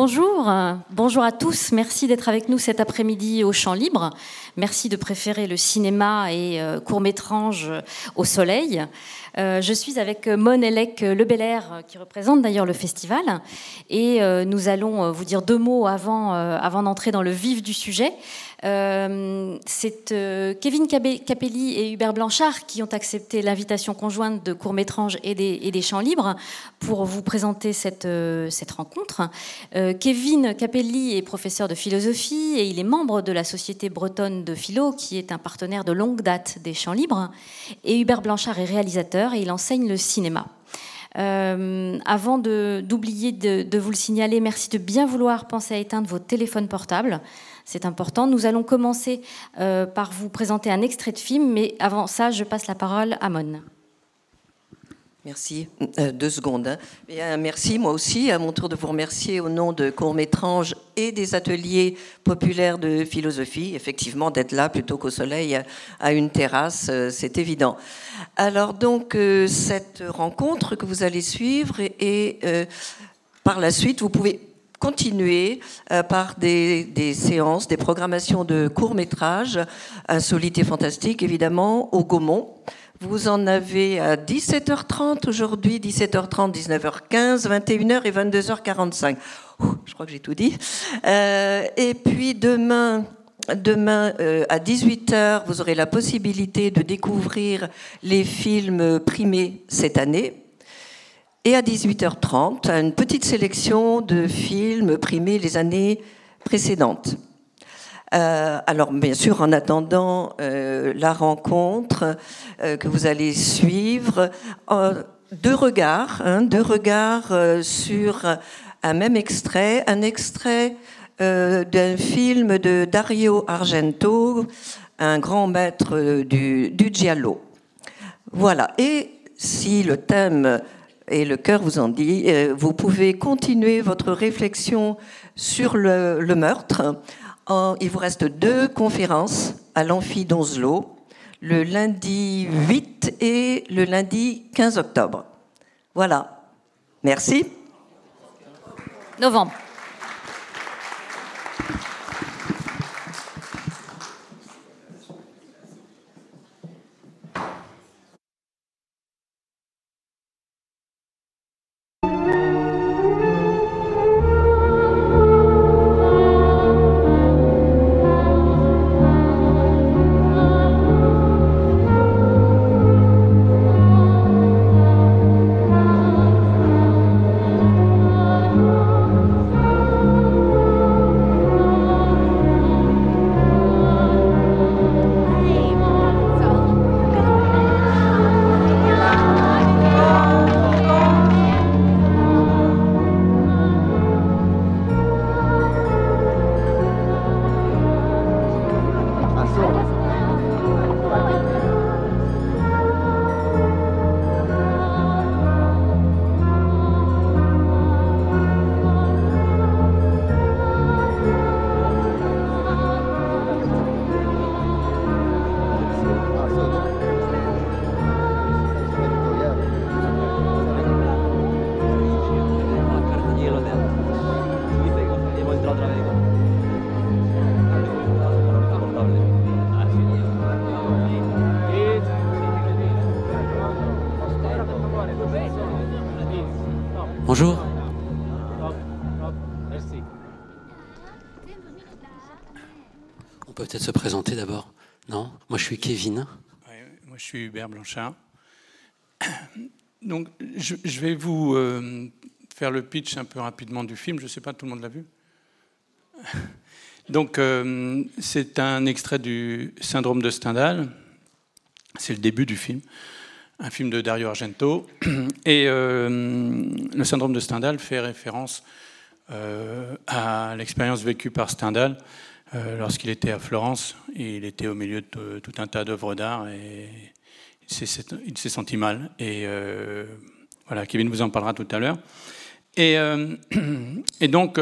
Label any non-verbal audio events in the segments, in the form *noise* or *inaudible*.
Bonjour, bonjour à tous. Merci d'être avec nous cet après-midi au Champ Libre. Merci de préférer le cinéma et euh, court-métrange au soleil. Euh, je suis avec Monelec Lebelair, qui représente d'ailleurs le festival. Et euh, nous allons vous dire deux mots avant, d'entrer dans le vif du sujet. Euh, c'est euh, Kevin Capelli et Hubert Blanchard qui ont accepté l'invitation conjointe de court métrage et des, Champs Libres pour vous présenter cette, euh, cette rencontre. Kevin Capelli est professeur de philosophie et il est membre de la Société bretonne de philo qui est un partenaire de longue date des Champs Libres. Et Hubert Blanchard est réalisateur et il enseigne le cinéma. avant d'oublier de, de, vous le signaler, merci de bien vouloir penser à éteindre vos téléphones portables c'est important. Nous allons commencer euh, par vous présenter un extrait de film, mais avant ça, je passe la parole à Mon. Merci. Euh, deux secondes. Hein. Euh, merci, moi aussi, à mon tour de vous remercier au nom de Court Métrange et des ateliers populaires de philosophie. Effectivement, d'être là plutôt qu'au soleil à une terrasse, c'est évident. Alors, donc, cette rencontre que vous allez suivre et, par la suite, vous pouvez continuer euh, par des, séances, des programmations de courts métrages, insolites et fantastiques évidemment, au Gaumont. Vous en avez à 17h30 aujourd'hui, 17h30, 19h15, 21h et 22h45. je crois que j'ai tout dit. Euh, et puis demain, Demain euh, à 18h, vous aurez la possibilité de découvrir les films primés cette année. Et à 18h30, une petite sélection de films primés les années précédentes. Euh, alors, bien sûr, en attendant euh, la rencontre euh, que vous allez suivre, deux regards, hein, sur un même extrait, un extrait d'un film de Dario Argento, un grand maître du, giallo. Voilà. Et si le thème et le cœur vous en dit, vous pouvez continuer votre réflexion sur le, meurtre. Il vous reste deux conférences à l'amphi d'Onslo, le lundi 8 et le lundi 15 octobre. Voilà. Merci. Novembre. Suis Kevin. moi, je suis Hubert Blanchard. Donc, je, vais vous euh, faire le pitch un peu rapidement du film. Je ne sais pas, tout le monde l'a vu Donc, euh, c'est un extrait du Syndrome de Stendhal. C'est le début du film, un film de Dario Argento. Et euh, le Syndrome de Stendhal fait référence à l'expérience vécue par Stendhal euh, lorsqu'il était à Florence, il était au milieu de tout un tas d'œuvres d'art et il s'est senti mal. Et euh, voilà, Kevin vous en parlera tout à l'heure. Et, euh, *clears throat* donc,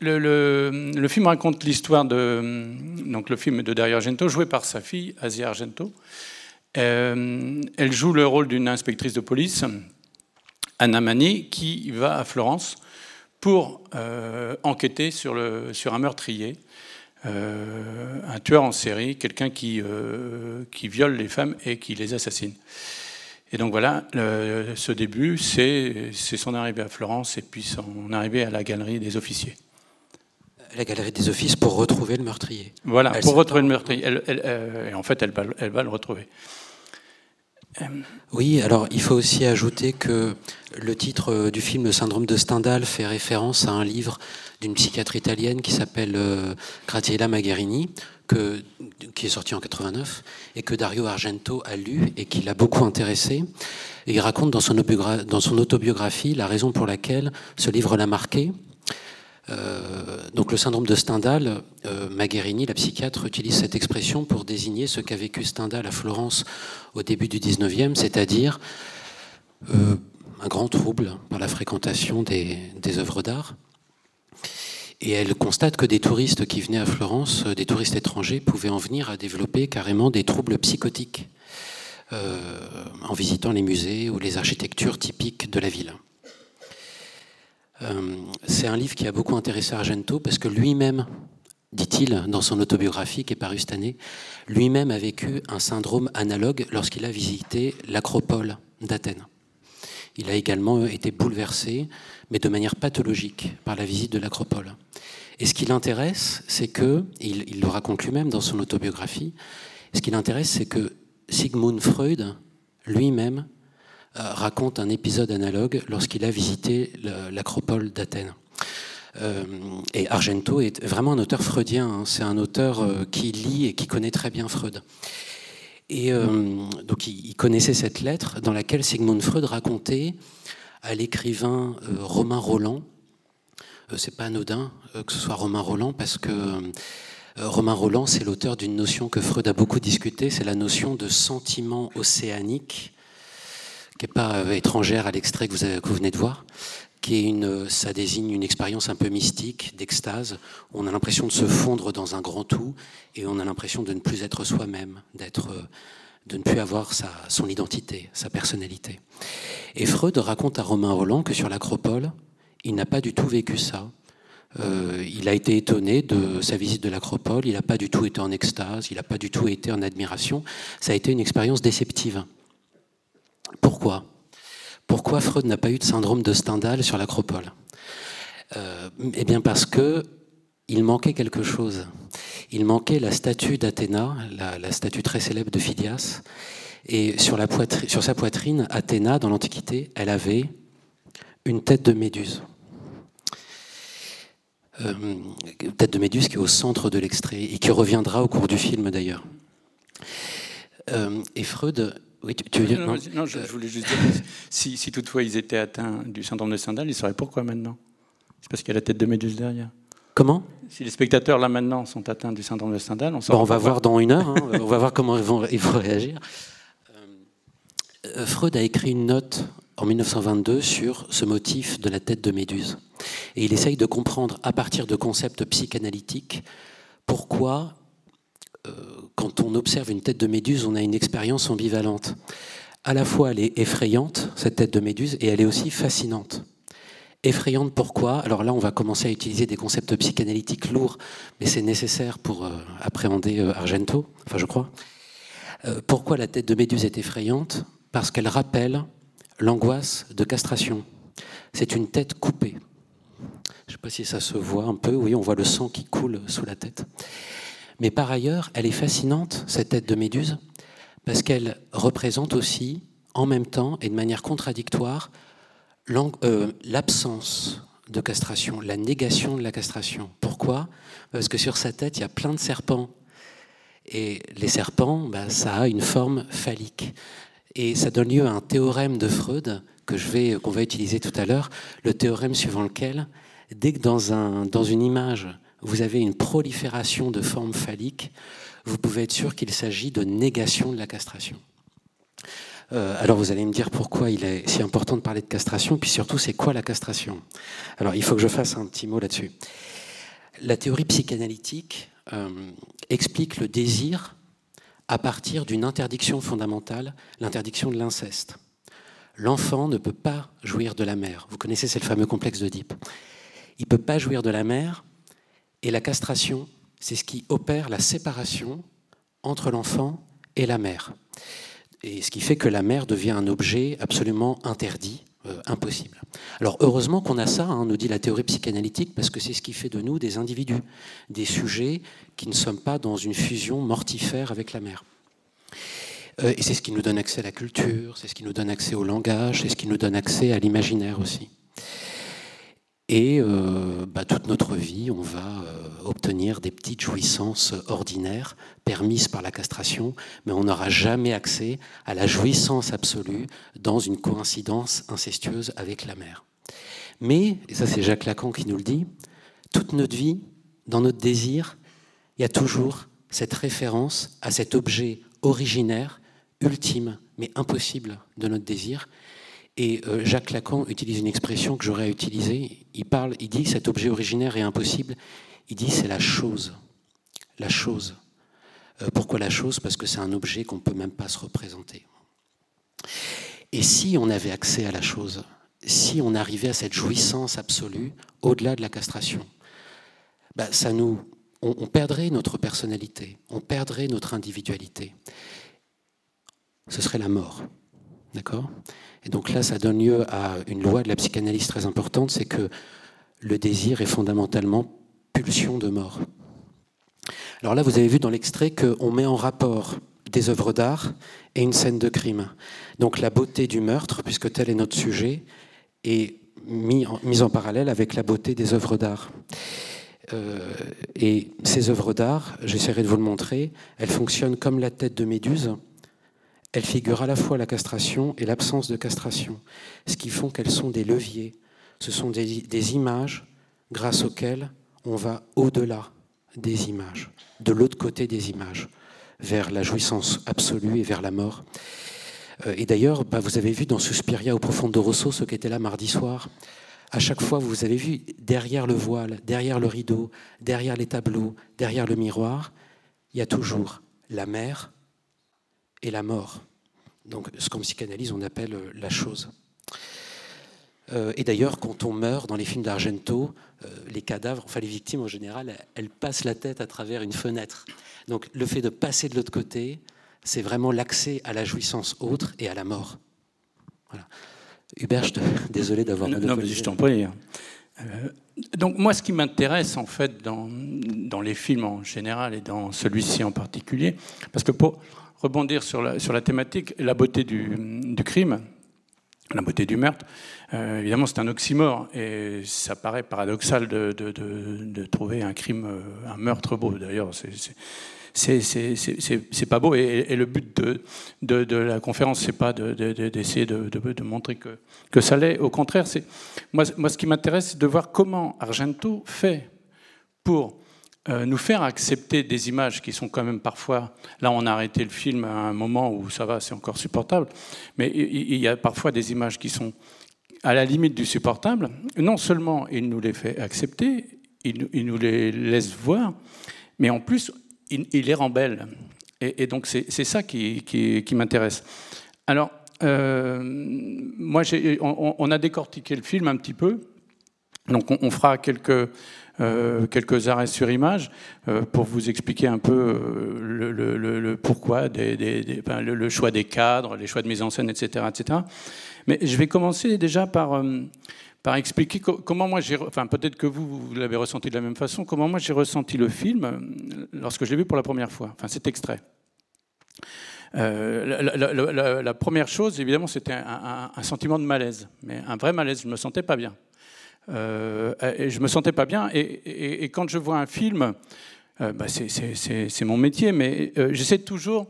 le, film raconte l'histoire de donc le film de Dario Argento, joué par sa fille Asia Argento. elle joue le rôle d'une inspectrice de police, Anna Mani, qui va à Florence pour enquêter sur, sur un meurtrier. Un tueur en série, quelqu'un qui, qui viole les femmes et qui les assassine. Et donc voilà, ce début, c'est son arrivée à Florence et puis son arrivée à la galerie des officiers. La galerie des offices pour retrouver le meurtrier. Voilà, pour retrouver le meurtrier. et en fait, elle va, elle va le retrouver. Oui, alors il faut aussi ajouter que le titre du film Le syndrome de Stendhal fait référence à un livre d'une psychiatre italienne qui s'appelle euh, Graziella Magherini, qui est sorti en 89 et que Dario Argento a lu et qui l'a beaucoup intéressé. Et il raconte dans son, autobiographie la raison pour laquelle ce livre l'a marqué. Euh, donc le syndrome de Stendhal, euh, Magherini, la psychiatre, utilise cette expression pour désigner ce qu'a vécu Stendhal à Florence au début du 19e, c'est-à-dire euh, un grand trouble par la fréquentation des, œuvres d'art. Et elle constate que des touristes qui venaient à Florence, des touristes étrangers, pouvaient en venir à développer carrément des troubles psychotiques en visitant les musées ou les architectures typiques de la ville. Euh, c'est un livre qui a beaucoup intéressé Argento parce que lui-même, dit-il dans son autobiographie qui est parue cette année, lui-même a vécu un syndrome analogue lorsqu'il a visité l'acropole d'Athènes. Il a également été bouleversé, mais de manière pathologique, par la visite de l'acropole. Et ce qui l'intéresse, c'est que, il, le raconte lui-même dans son autobiographie, ce qui l'intéresse, c'est que Sigmund Freud, lui-même, euh, raconte un épisode analogue lorsqu'il a visité l'acropole d'Athènes. Euh, et Argento est vraiment un auteur freudien. Hein. C'est un auteur euh, qui lit et qui connaît très bien Freud. Et donc il, connaissait cette lettre dans laquelle Sigmund Freud racontait à l'écrivain Romain Roland. c'est pas anodin que ce soit Romain Roland parce que Romain Roland, c'est l'auteur d'une notion que Freud a beaucoup discutée, c'est la notion de sentiment océanique qui n'est pas euh, étrangère à l'extrait que, vous venez de voir, qui est une, ça désigne une expérience un peu mystique, d'extase. On a l'impression de se fondre dans un grand tout et on a l'impression de ne plus être soi-même, d'être, euh, de ne plus avoir sa, son identité, sa personnalité. Et Freud raconte à Romain Roland que sur l'Acropole, il n'a pas du tout vécu ça. Euh, il a été étonné de sa visite de l'Acropole, il n'a pas du tout été en extase, il n'a pas du tout été en admiration. Ça a été une expérience déceptive. Pourquoi? Pourquoi Freud n'a pas eu de syndrome de Stendhal sur l'acropole? Euh, Eh bien parce que il manquait quelque chose. Il manquait la statue d'Athéna, la, statue très célèbre de Phidias. Et sur, sa poitrine, Athéna, dans l'Antiquité, elle avait une tête de méduse. Euh, tête de méduse qui est au centre de l'extrait et qui reviendra au cours du film d'ailleurs. Euh, et Freud oui, tu, veux dire, non, je, voulais juste dire, *laughs* si, si, toutefois ils étaient atteints du syndrome de Stendhal, ils sauraient pourquoi maintenant? C'est parce qu'il y a la tête de Méduse derrière. Comment? Si les spectateurs là maintenant sont atteints du syndrome de Stendhal, on, on va voir dans une heure, hein. on va voir comment ils vont, ils vont réagir. Euh, Freud a écrit une note en 1922 sur ce motif de la tête de Méduse. Et il essaye de comprendre à partir de concepts psychanalytiques pourquoi euh, quand on observe une tête de méduse, on a une expérience ambivalente. À la fois, elle est effrayante, cette tête de méduse, et elle est aussi fascinante. Effrayante pourquoi? Alors là, on va commencer à utiliser des concepts psychanalytiques lourds, mais c'est nécessaire pour euh, appréhender euh, Argento, enfin je crois. pourquoi la tête de méduse est effrayante? Parce qu'elle rappelle l'angoisse de castration. C'est une tête coupée. Je ne sais pas si ça se voit un peu. Oui, on voit le sang qui coule sous la tête. Mais par ailleurs, elle est fascinante, cette tête de Méduse, parce qu'elle représente aussi, en même temps et de manière contradictoire, euh, l'absence de castration, la négation de la castration. Pourquoi? Parce que sur sa tête, il y a plein de serpents. Et les serpents, bah, ça a une forme phallique. Et ça donne lieu à un théorème de Freud que je qu'on va utiliser tout à l'heure, le théorème suivant lequel, dès que dans, un, dans une image, vous avez une prolifération de formes phalliques, vous pouvez être sûr qu'il s'agit de négation de la castration. Euh, alors vous allez me dire pourquoi il est si important de parler de castration, puis surtout c'est quoi la castration? Alors il faut que je fasse un petit mot là-dessus. La théorie psychanalytique euh, explique le désir à partir d'une interdiction fondamentale, l'interdiction de l'inceste. L'enfant ne peut pas jouir de la mère. Vous connaissez, c'est le fameux complexe d'Oedipe. il ne peut pas jouir de la mère, et la castration, c'est ce qui opère la séparation entre l'enfant et la mère. Et ce qui fait que la mère devient un objet absolument interdit, euh, impossible. Alors heureusement qu'on a ça, hein, nous dit la théorie psychanalytique, parce que c'est ce qui fait de nous des individus, des sujets qui ne sommes pas dans une fusion mortifère avec la mère. Euh, et c'est ce qui nous donne accès à la culture, c'est ce qui nous donne accès au langage, c'est ce qui nous donne accès à l'imaginaire aussi. Et euh, bah, toute notre vie, on va euh, obtenir des petites jouissances ordinaires permises par la castration, mais on n'aura jamais accès à la jouissance absolue dans une coïncidence incestueuse avec la mère. Mais, et ça c'est Jacques Lacan qui nous le dit, toute notre vie, dans notre désir, il y a toujours cette référence à cet objet originaire, ultime, mais impossible de notre désir, et euh, Jacques Lacan utilise une expression que j'aurais à utiliser. Il parle, il dit cet objet originaire est impossible. Il dit c'est la chose. La chose. Euh, pourquoi la chose? Parce que c'est un objet qu'on ne peut même pas se représenter. Et si on avait accès à la chose, si on arrivait à cette jouissance absolue, au-delà de la castration, bah, ça nous, on perdrait notre personnalité, on perdrait notre individualité. Ce serait la mort. D'accord et donc là, ça donne lieu à une loi de la psychanalyse très importante, c'est que le désir est fondamentalement pulsion de mort. Alors là, vous avez vu dans l'extrait qu'on met en rapport des œuvres d'art et une scène de crime. Donc la beauté du meurtre, puisque tel est notre sujet, est mise en, parallèle avec la beauté des œuvres d'art. Euh, et ces œuvres d'art, j'essaierai de vous le montrer, elles fonctionnent comme la tête de Méduse, elles figurent à la fois la castration et l'absence de castration, ce qui font qu'elles sont des leviers. Ce sont des, images grâce auxquelles on va au-delà des images, de l'autre côté des images, vers la jouissance absolue et vers la mort. Euh, et d'ailleurs, bah, vous avez vu dans Suspiria au Profondo Rosso ce qui était là mardi soir. À chaque fois, vous avez vu derrière le voile, derrière le rideau, derrière les tableaux, derrière le miroir, il y a toujours la mer, et la mort. Donc, ce qu'en psychanalyse, on appelle euh, la chose. Euh, et d'ailleurs, quand on meurt dans les films d'Argento, euh, les cadavres, enfin les victimes en général, elles passent la tête à travers une fenêtre. Donc le fait de passer de l'autre côté, c'est vraiment l'accès à la jouissance autre et à la mort. Voilà. Hubert, je te... *laughs* désolé d'avoir... Non, mais je t'en prie. donc moi, ce qui m'intéresse en fait dans, dans, les films en général et dans celui-ci en particulier, parce que pour, rebondir sur la, sur la thématique, la beauté du, du crime, la beauté du meurtre. Euh, évidemment, c'est un oxymore et ça paraît paradoxal de, trouver un crime, euh, un meurtre beau. D'ailleurs, c'est pas beau. Et, le but de, la conférence, c'est pas d'essayer de, montrer que, ça l'est. Au contraire, c'est moi, moi, ce qui m'intéresse, c'est de voir comment Argento fait pour nous faire accepter des images qui sont quand même parfois, là on a arrêté le film à un moment où ça va, c'est encore supportable, mais il y a parfois des images qui sont à la limite du supportable. Non seulement il nous les fait accepter, il, nous les laisse voir, mais en plus il, les rend belles. Et, donc c'est ça qui, m'intéresse. Alors, euh, moi, on, on, a décortiqué le film un petit peu. Donc on, on fera quelques euh, quelques arrêts sur image euh, pour vous expliquer un peu euh, le, pourquoi, le, choix des cadres, les choix de mise en scène, etc. etc. Mais je vais commencer déjà par, expliquer comment moi j'ai, enfin peut-être que vous, vous l'avez ressenti de la même façon, comment moi j'ai ressenti le film lorsque je l'ai vu pour la première fois, enfin cet extrait. la, première chose, évidemment, c'était un, un, sentiment de malaise, mais un vrai malaise. Je me sentais pas bien. Euh, et je me sentais pas bien. Et, quand je vois un film, euh, bah, c'est mon métier, mais euh, j'essaie toujours,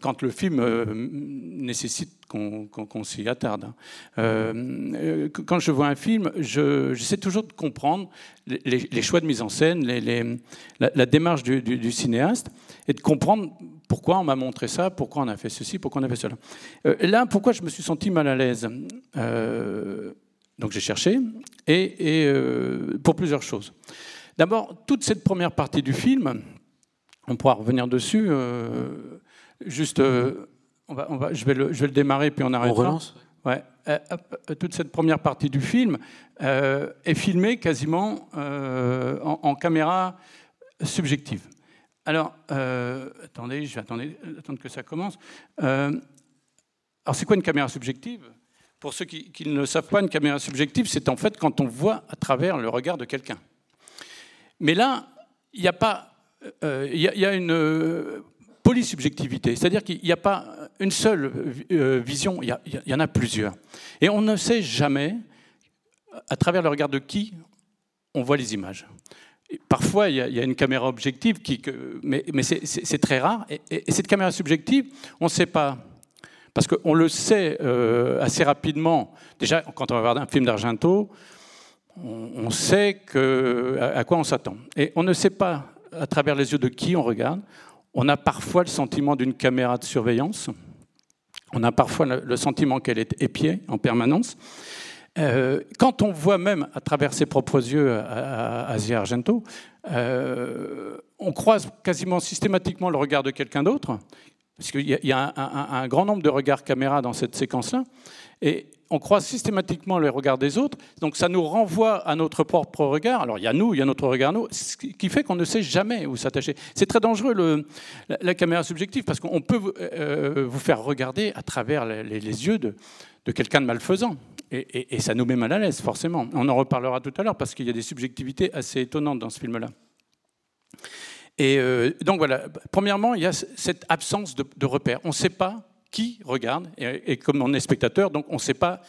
quand le film nécessite qu'on s'y attarde, hein, quand je vois un film, j'essaie toujours de comprendre les, choix de mise en scène, la, démarche du, cinéaste, et de comprendre pourquoi on m'a montré ça, pourquoi on a fait ceci, pourquoi on a fait cela. là, pourquoi je me suis senti mal à l'aise? Donc j'ai cherché, et, euh, pour plusieurs choses. D'abord, toute cette première partie du film, on pourra revenir dessus, euh, juste, euh, on va, on va, je, vais le, je vais le démarrer, puis on arrêtera. On relance? Ouais. toute cette première partie du film est filmée quasiment en, caméra subjective. Alors, attendez, je vais attendre, attendre, que ça commence. alors, c'est quoi une caméra subjective? Pour ceux qui, ne savent pas, une caméra subjective, c'est en fait quand on voit à travers le regard de quelqu'un. Mais là, il n'y a pas euh, il y, a une euh, polysubjectivité, c'est-à-dire qu'il n'y a pas une seule euh, vision, il y, en a plusieurs. Et on ne sait jamais à travers le regard de qui on voit les images. Parfois, il y, a une caméra objective, mais, c'est très rare. Et, cette caméra subjective, on ne sait pas. Parce qu'on le sait assez rapidement. Déjà, quand on regarde un film d'Argento, on, sait à quoi on s'attend. Et on ne sait pas à travers les yeux de qui on regarde. On a parfois le sentiment d'une caméra de surveillance. On a parfois le sentiment qu'elle est épiée en permanence. Euh, quand on voit même à travers ses propres yeux Asia Argento, euh, on croise quasiment systématiquement le regard de quelqu'un d'autre, parce qu'il y a, un, grand nombre de regards caméra dans cette séquence-là, et on croise systématiquement le regard des autres, donc ça nous renvoie à notre propre regard. Alors il y a nous, il y a notre regard nous, ce qui fait qu'on ne sait jamais où s'attacher. C'est très dangereux la, caméra subjective parce qu'on peut euh, vous faire regarder à travers les, yeux de, quelqu'un de malfaisant. Et, ça nous met mal à l'aise, forcément. On en reparlera tout à l'heure parce qu'il y a des subjectivités assez étonnantes dans ce film-là. Et euh, donc voilà, premièrement, il y a cette absence de, de repères. On ne sait pas qui regarde, et, comme on est spectateur, donc on ne sait pas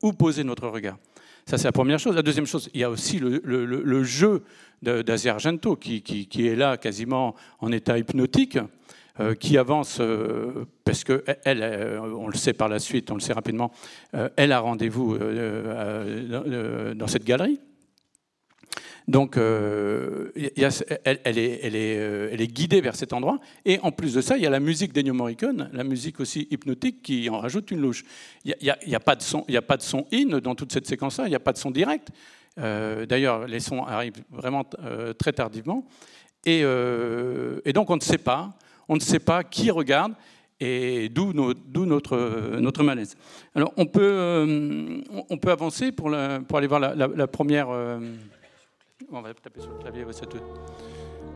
où poser notre regard. Ça, c'est la première chose. La deuxième chose, il y a aussi le, jeu d'Asia Argento, qui, est là quasiment en état hypnotique, euh, qui avance, euh, parce qu'elle, elle, euh, on le sait par la suite, on le sait rapidement, elle a rendez-vous dans cette galerie. Donc, euh, elle, est, euh, guidée vers cet endroit. Et en plus de ça, il y a la musique d'Ennio Morricone, la musique aussi hypnotique, qui en rajoute une louche. Il n'y a, il a pas de son in dans toute cette séquence-là, il n'y a pas de son direct. Euh, d'ailleurs, les sons arrivent vraiment très tardivement. Et, donc, on ne sait pas, on ne sait pas qui regarde et d'où notre, malaise. Alors, on peut, avancer pour aller voir la, première. On va taper sur le clavier. Donc,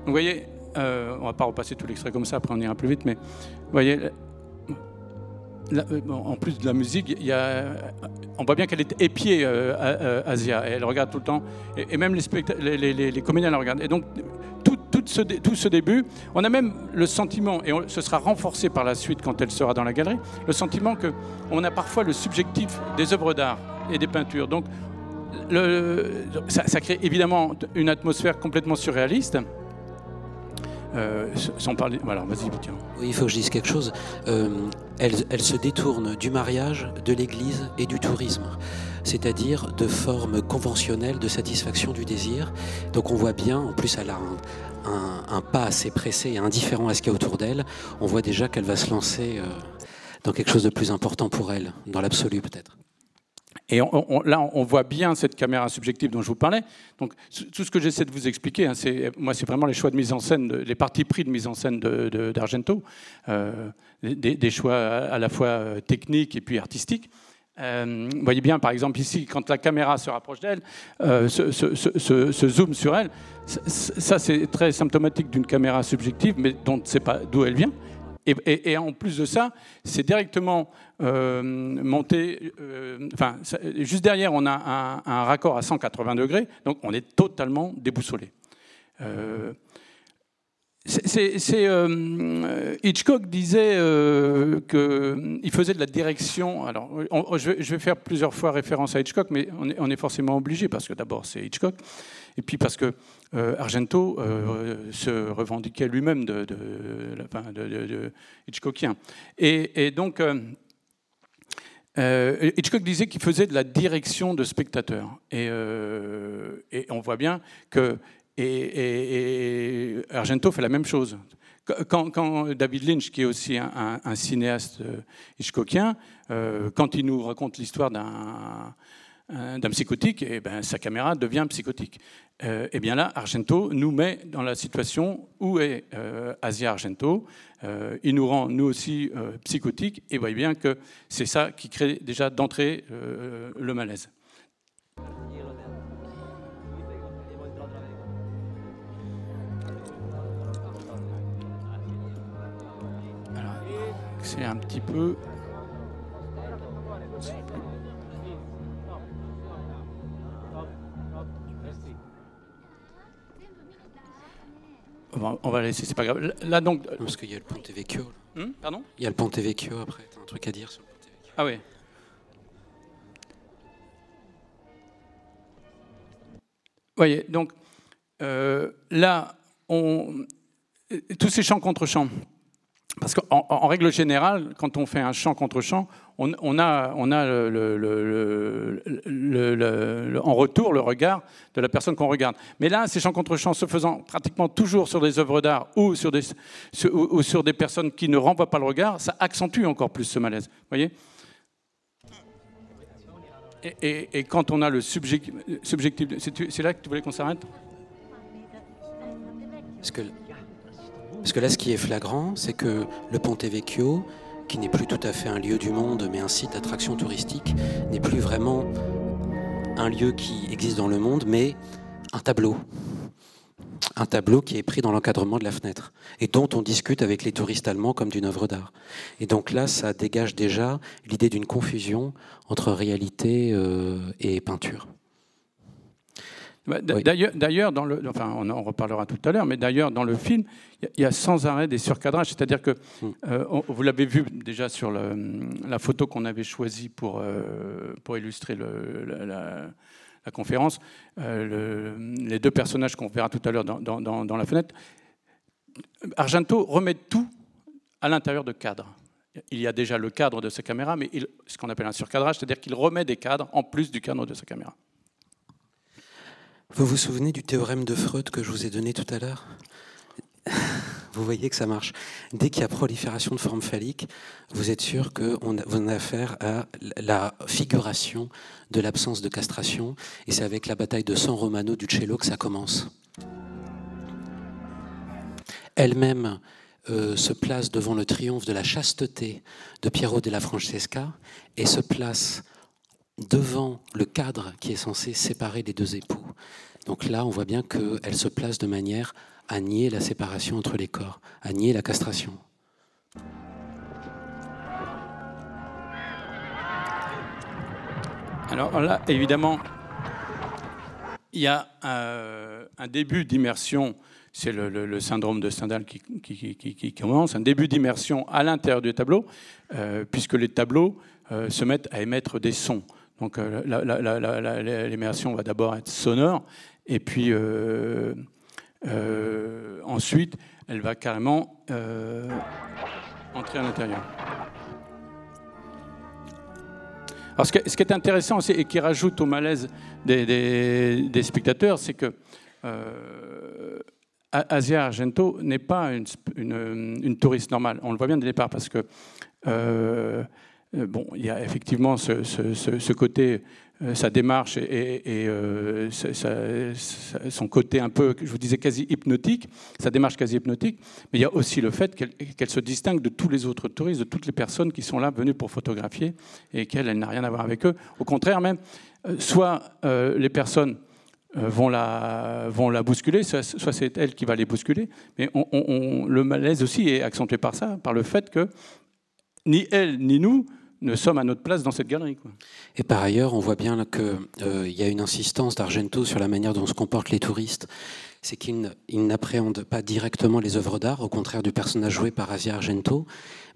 vous voyez, euh, on va pas repasser tout l'extrait comme ça, après on ira plus vite, mais vous voyez, en plus de la musique, on voit bien qu'elle est épiée, euh, Asia, et elle regarde tout le temps, et, même les, comédiens la regardent. Et donc, tout, tout, ce, tout, ce, début, on a même le sentiment, et ce sera renforcé par la suite quand elle sera dans la galerie, le sentiment qu'on a parfois le subjectif des œuvres d'art et des peintures. Donc, ça, crée évidemment une atmosphère complètement surréaliste. Euh, sans parler. Alors, vas-y, tiens. Oui, il faut que je dise quelque chose. Euh, elle, se détourne du mariage, de l'Église et du tourisme, c'est-à-dire de formes conventionnelles de satisfaction du désir. Donc, on voit bien, en plus, elle a un, un, pas assez pressé et indifférent à ce qu'il y a autour d'elle. On voit déjà qu'elle va se lancer euh, dans quelque chose de plus important pour elle, dans l'absolu peut-être. Et là, on voit bien cette caméra subjective dont je vous parlais. Donc, tout ce que j'essaie de vous expliquer, hein, c'est, moi, c'est vraiment les choix de mise en scène, les parties pris de mise en scène d'Argento, euh, des, choix à la fois euh, techniques et puis artistiques. Euh, vous voyez bien, par exemple, ici, quand la caméra se rapproche d'elle, ce, zoom sur elle, ça, c'est très symptomatique d'une caméra subjective, mais dont on ne sait pas d'où elle vient. Et, en plus de ça, c'est directement euh, monté. Euh, enfin, juste derrière, on a un, raccord à 180 degrés, donc on est totalement déboussolé. Euh, Hitchcock disait qu'il faisait de la direction. Alors, je, vais, faire plusieurs fois référence à Hitchcock, mais on est forcément obligé parce que d'abord c'est Hitchcock, et puis parce que euh, Argento euh, se revendiquait lui-même de, de, Hitchcockien. Et, donc, euh, Hitchcock disait qu'il faisait de la direction de spectateurs. Et, on voit bien que et, Argento fait la même chose. Quand, David Lynch, qui est aussi un, cinéaste hitchcockien, quand il nous raconte l'histoire d'un d'un psychotique, et ben, sa caméra devient psychotique. et eh bien là, Argento nous met dans la situation où est Asia Argento. il nous rend, nous aussi, psychotiques, et voyez bien que c'est ça qui crée déjà d'entrée le malaise. c'est un petit peu. On va, laisser, c'est pas grave. Là donc. Parce qu'il y a le Ponte Vecchio. Hmm, pardon? Il y a le Ponte Vecchio après. T'as un truc à dire sur le Ponte Vecchio Ah oui. Voyez, donc euh, là, on, tous ces champs contre champs, parce qu'en en règle générale, quand on fait un chant contre chant, on, a, en retour le regard de la personne qu'on regarde. Mais là, ces chants contre chants se faisant pratiquement toujours sur des œuvres d'art ou sur des, personnes qui ne renvoient pas le regard, ça accentue encore plus ce malaise. Voyez? Et, et, quand on a le subjectif, c'est là que tu voulais qu'on s'arrête? Parce que parce que là, ce qui est flagrant, c'est que le Ponte Vecchio, qui n'est plus tout à fait un lieu du monde, mais un site d'attraction touristique, n'est plus vraiment un lieu qui existe dans le monde, mais un tableau. Un tableau qui est pris dans l'encadrement de la fenêtre et dont on discute avec les touristes allemands comme d'une œuvre d'art. Et donc là, ça dégage déjà l'idée d'une confusion entre réalité euh, et peinture. Bah, d'ailleurs, dans le, enfin, on en reparlera tout à l'heure, mais d'ailleurs, dans le film, il y, a sans arrêt des surcadrages. C'est-à-dire que, hmm. euh, vous l'avez vu déjà sur la photo qu'on avait choisie pour, euh, pour illustrer le, la, conférence, euh, les deux personnages qu'on verra tout à l'heure dans, dans, dans, la fenêtre, Argento remet tout à l'intérieur de cadres. Il y a déjà le cadre de sa caméra, mais il, ce qu'on appelle un surcadrage, c'est-à-dire qu'il remet des cadres en plus du cadre de sa caméra. Vous vous souvenez du théorème de Freud que je vous ai donné tout à l'heure? Vous voyez que ça marche. Dès qu'il y a prolifération de formes phalliques, vous êtes sûr que vous avez affaire à la figuration de l'absence de castration, et c'est avec la bataille de San Romano du Cello que ça commence. Elle-même euh, se place devant le triomphe de la chasteté de Piero della Francesca et se place devant le cadre qui est censé séparer les deux époux. Donc là, on voit bien qu'elle se place de manière à nier la séparation entre les corps, à nier la castration. Alors là, évidemment, il y a euh, un, début d'immersion, c'est le, syndrome de Stendhal qui, commence, un début d'immersion à l'intérieur du tableau, euh, puisque les tableaux euh, se mettent à émettre des sons. Donc euh, l'immersion va d'abord être sonore, et puis euh, euh, ensuite, elle va carrément entrer à l'intérieur. Alors, ce, qui est intéressant aussi, et qui rajoute au malaise des, spectateurs, c'est que Asia Argento n'est pas une, touriste normale. On le voit bien dès le départ parce que bon, il y a effectivement ce, côté, euh, sa démarche et, euh, son côté un peu, je vous disais, quasi hypnotique, sa démarche quasi hypnotique, mais il y a aussi le fait qu'elle se distingue de tous les autres touristes, de toutes les personnes qui sont là venues pour photographier et qu'elle elle, n'a rien à voir avec eux. Au contraire, même, soit les personnes vont la bousculer, soit, c'est elle qui va les bousculer, mais le malaise aussi est accentué par ça, par le fait que ni elle ni nous ne sommes à notre place dans cette galerie. Et par ailleurs, on voit bien qu'il euh, y a une insistance d'Argento sur la manière dont se comportent les touristes. C'est qu'il n'appréhende pas directement les œuvres d'art, au contraire du personnage joué par Asia Argento,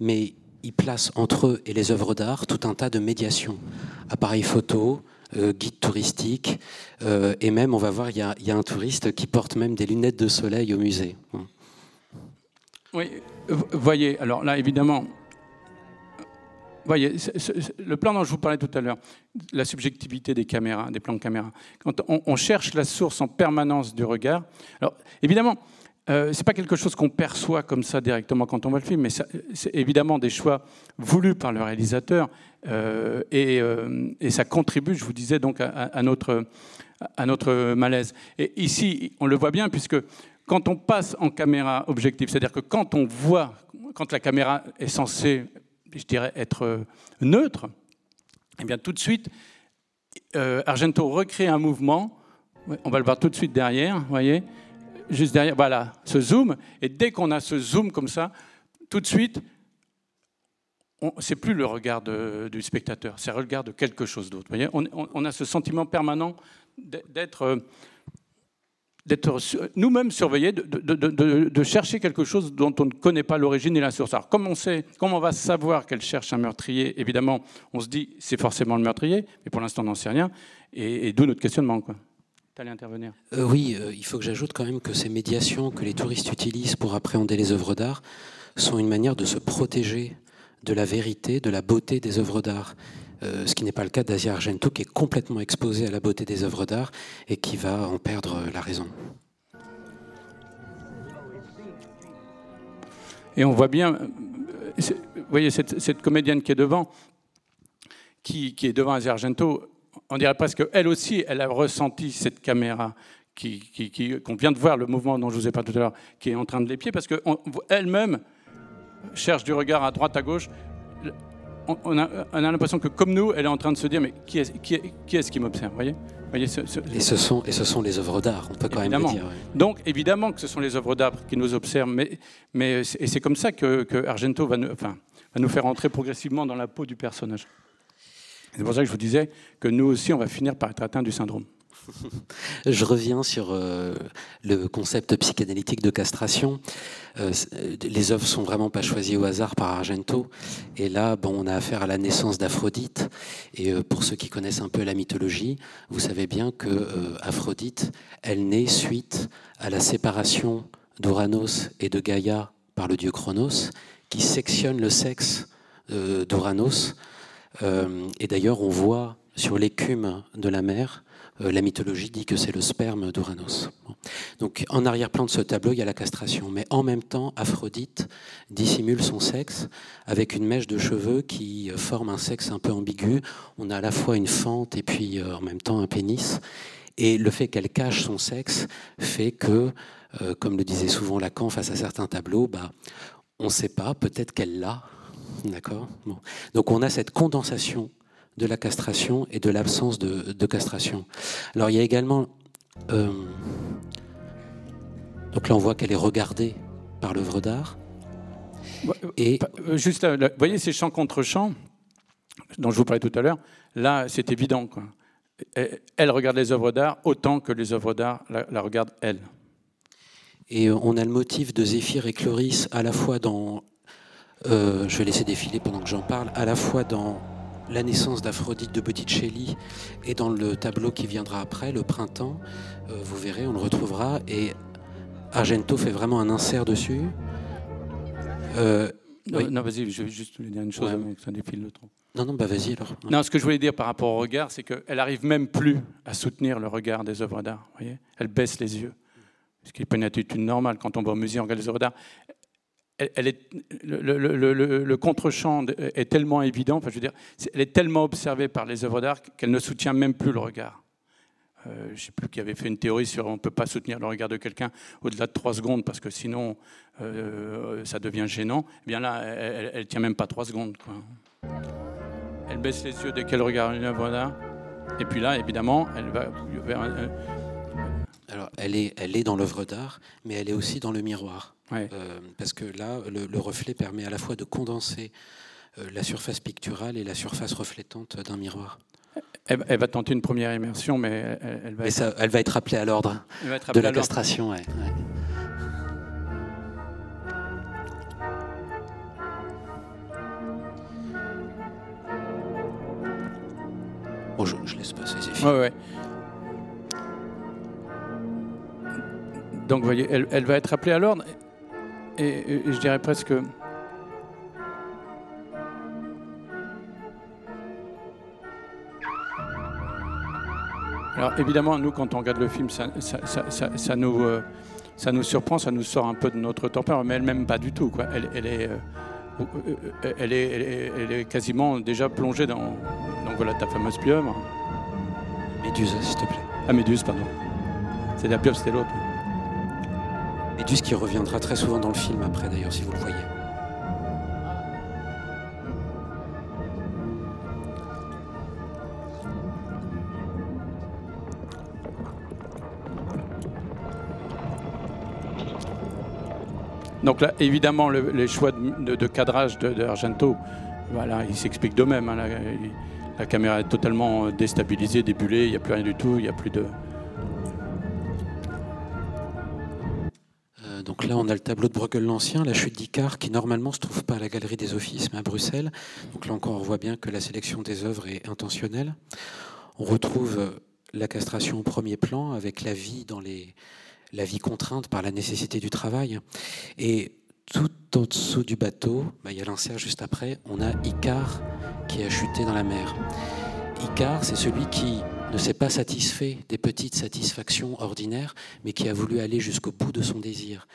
mais il place entre eux et les œuvres d'art tout un tas de médiations. Appareils photo, euh, guide touristique, euh, et même, on va voir, il y, y, a un touriste qui porte même des lunettes de soleil au musée. Oui, voyez, alors là, évidemment, voyez, le plan dont je vous parlais tout à l'heure, la subjectivité des caméras, des plans de caméra, quand on, cherche la source en permanence du regard, alors évidemment, euh, c'est pas quelque chose qu'on perçoit comme ça directement quand on voit le film, mais c'est évidemment des choix voulus par le réalisateur euh, et, euh, et, ça contribue, je vous disais, donc à, notre, à notre malaise. Et ici, on le voit bien puisque quand on passe en caméra objective, c'est-à-dire que quand on voit, quand la caméra est censée, je dirais, être neutre, eh bien tout de suite, Argento recrée un mouvement. On va le voir tout de suite derrière, vous voyez juste derrière, voilà, ce zoom. Et dès qu'on a ce zoom comme ça, tout de suite, c'est plus le regard du spectateur, c'est le regard de quelque chose d'autre. On, on, a ce sentiment permanent d'être d'être nous-mêmes surveillés, de, chercher quelque chose dont on ne connaît pas l'origine et la source. Alors, comme on sait, comme on va savoir qu'elle cherche un meurtrier, évidemment, on se dit c'est forcément le meurtrier, mais pour l'instant on n'en sait rien, et, d'où notre questionnement. Quoi intervenir. Euh, oui, euh, il faut que j'ajoute quand même que ces médiations que les touristes utilisent pour appréhender les œuvres d'art sont une manière de se protéger de la vérité, de la beauté des œuvres d'art. Euh, ce qui n'est pas le cas d'Asia Argento, qui est complètement exposé à la beauté des œuvres d'art et qui va en perdre la raison. Et on voit bien, vous voyez, cette, comédienne qui est devant, qui, est devant Asia Argento, on dirait presque qu'elle aussi, elle a ressenti cette caméra qu'on qui, vient de voir, le mouvement dont je vous ai parlé tout à l'heure, qui est en train de l'épier, parce qu'elle-même cherche du regard à droite, à gauche. On a, l'impression que, comme nous, elle est en train de se dire, mais qui est-ce qui, est, qui m'observe voyez, voyez ce, et, ce sont, et ce sont les œuvres d'art, on peut quand même le dire. Donc, évidemment que ce sont les œuvres d'art qui nous observent, mais, mais et c'est comme ça que, Argento va nous, enfin, va nous faire entrer progressivement dans la peau du personnage. C'est pour ça que je vous disais que nous aussi, on va finir par être atteints du syndrome. Je reviens sur euh, le concept psychanalytique de castration. Euh, les œuvres sont vraiment pas choisies au hasard par Argento. Et là, bon, on a affaire à la naissance d'Aphrodite. Et euh, pour ceux qui connaissent un peu la mythologie, vous savez bien que Aphrodite, elle naît suite à la séparation d'Uranos et de Gaïa par le dieu Chronos, qui sectionne le sexe d'Uranos euh, et d'ailleurs, on voit sur l'écume de la mer, euh, la mythologie dit que c'est le sperme d'Uranos. Donc en arrière-plan de ce tableau, il y a la castration, mais en même temps, Aphrodite dissimule son sexe avec une mèche de cheveux qui euh, forme un sexe un peu ambigu. On a à la fois une fente et puis en même temps un pénis. Et le fait qu'elle cache son sexe fait que, comme le disait souvent Lacan face à certains tableaux, bah, on ne sait pas, peut-être qu'elle l'a, D'accord? Donc on a cette condensation de la castration et de l'absence de, castration. Alors il y a également... Euh, donc là on voit qu'elle est regardée par l'œuvre d'art. Et euh, juste, vous voyez ces champs contre champs dont je vous parlais tout à l'heure. Là, c'est évident. Quoi. Elle regarde les œuvres d'art autant que les œuvres d'art la, la regardent elle. Et on a le motif de Zéphyr et Chloris à la fois dans euh, je vais laisser défiler pendant que j'en parle, à la fois dans la naissance d'Aphrodite de Botticelli et dans le tableau qui viendra après, le printemps. Euh, vous verrez, on le retrouvera. Et Argento fait vraiment un insert dessus. Euh, non, vas-y, je vais juste dire une chose avant que ça défile le trop. Non, non, bah vas-y alors. Non, ce que je voulais dire par rapport au regard, c'est qu'elle arrive même plus à soutenir le regard des œuvres d'art. Elle baisse les yeux. Ce qui est une attitude normale quand on va au musée, on regarde les œuvres d'art elle est, le, contre-champ est tellement évident, enfin, je veux dire, elle est tellement observée par les œuvres d'art qu'elle ne soutient même plus le regard. Euh, je ne sais plus qui avait fait une théorie sur on ne peut pas soutenir le regard de quelqu'un au-delà de trois secondes parce que sinon euh, ça devient gênant. Eh bien là, elle ne tient même pas trois secondes. Elle baisse les yeux dès qu'elle regarde une œuvre d'art. Et puis là, évidemment, elle va vers Alors, elle est, elle est dans l'œuvre d'art, mais elle est aussi dans le miroir. Euh, parce que là, le, reflet permet à la fois de condenser euh, la surface picturale et la surface reflétante d'un miroir. Elle, va tenter une première immersion, mais elle, va, être... elle va être appelée à l'ordre de la castration. Bon, je, laisse passer ces films. Donc, voyez, elle, elle va être appelée à l'ordre et, je dirais presque... Alors évidemment, nous, quand on regarde le film, ça, nous, euh, ça nous surprend, ça nous sort un peu de notre torpeur, mais elle-même pas du tout. Quoi. Elle, elle, est, euh, euh, elle, est, elle, est, quasiment déjà plongée dans. Donc voilà ta fameuse pieuvre. Méduse, s'il te plaît. Ah, Méduse, pardon. C'est la pieuvre, c'était l'autre. Méduse qui reviendra très souvent dans le film après, d'ailleurs, si vous le voyez. Donc là, évidemment, les choix de, cadrage de, Argento, voilà, ils s'expliquent d'eux-mêmes. Hein. la, caméra est totalement déstabilisée, débulée, il n'y a plus rien du tout, il n'y a plus de... donc là, on a le tableau de Bruegel l'Ancien, la chute d'Icare, qui normalement se trouve pas à la Galerie des Offices, mais à Bruxelles. Donc là encore, on voit bien que la sélection des œuvres est intentionnelle. On retrouve la castration au premier plan, avec la vie dans la vie contrainte par la nécessité du travail. Et tout en dessous du bateau, bah, il y a l'insert juste après, on a Icare qui a chuté dans la mer. Icare, c'est celui qui ne s'est pas satisfait des petites satisfactions ordinaires, mais qui a voulu aller jusqu'au bout de son désir.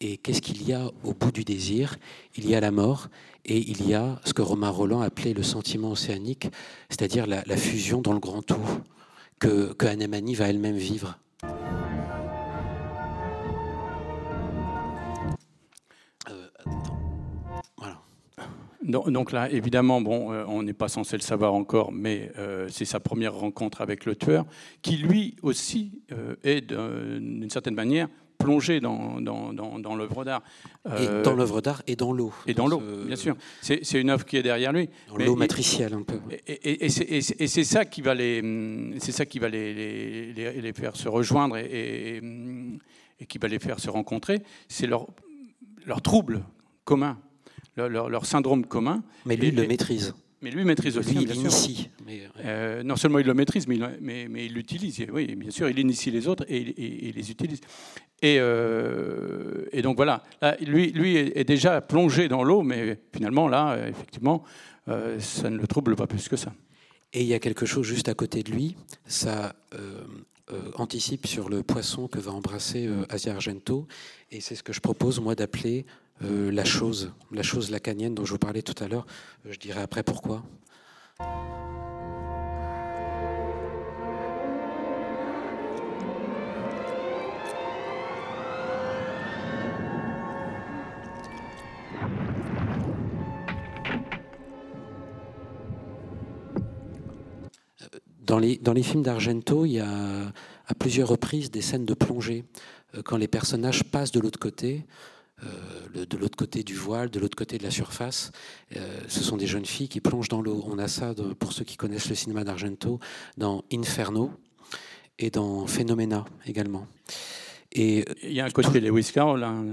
Et qu'est-ce qu'il y a au bout du désir? Il y a la mort et il y a ce que Romain Roland appelait le sentiment océanique, c'est-à-dire la, fusion dans le grand tout que, que va elle-même vivre. Donc là, évidemment, bon, euh, on n'est pas censé le savoir encore, mais euh, c'est sa première rencontre avec le tueur, qui lui aussi euh, est d'une certaine manière plongé dans, dans, dans, l'œuvre d'art. dans l'œuvre d'art et dans l'eau. Et dans l'eau, bien sûr. C'est une œuvre qui est derrière lui. Dans l'eau matricielle un peu. Et, et c'est ça qui va les, c'est ça qui va les, les, les, faire se rejoindre et, et, qui va les faire se rencontrer. C'est leur, leur trouble commun leur, syndrome commun. Mais lui, il le maîtrise. Mais lui maîtrise aussi. Lui, il initie. Euh, non seulement il le maîtrise, mais il, mais, il l'utilise. Oui, bien sûr, il initie les autres et, il les utilise. Et, euh, et, donc voilà, lui, lui est déjà plongé dans l'eau, mais finalement, là, effectivement, euh, ça ne le trouble pas plus que ça. Et il y a quelque chose juste à côté de lui, ça anticipe sur le poisson que va embrasser Asia Argento, et c'est ce que je propose, moi, d'appeler euh, la chose, la chose lacanienne dont je vous parlais tout à l'heure. Euh, je dirai après pourquoi. Dans les, films d'Argento, il y a à plusieurs reprises des scènes de plongée. Euh, quand les personnages passent de l'autre côté, euh, de l'autre côté du voile, de l'autre côté de la surface. Euh, ce sont des jeunes filles qui plongent dans l'eau. On a ça, pour ceux qui connaissent le cinéma d'Argento, dans Inferno et dans Phenomena également. Et il y a un côté Lewis Carroll. Hein.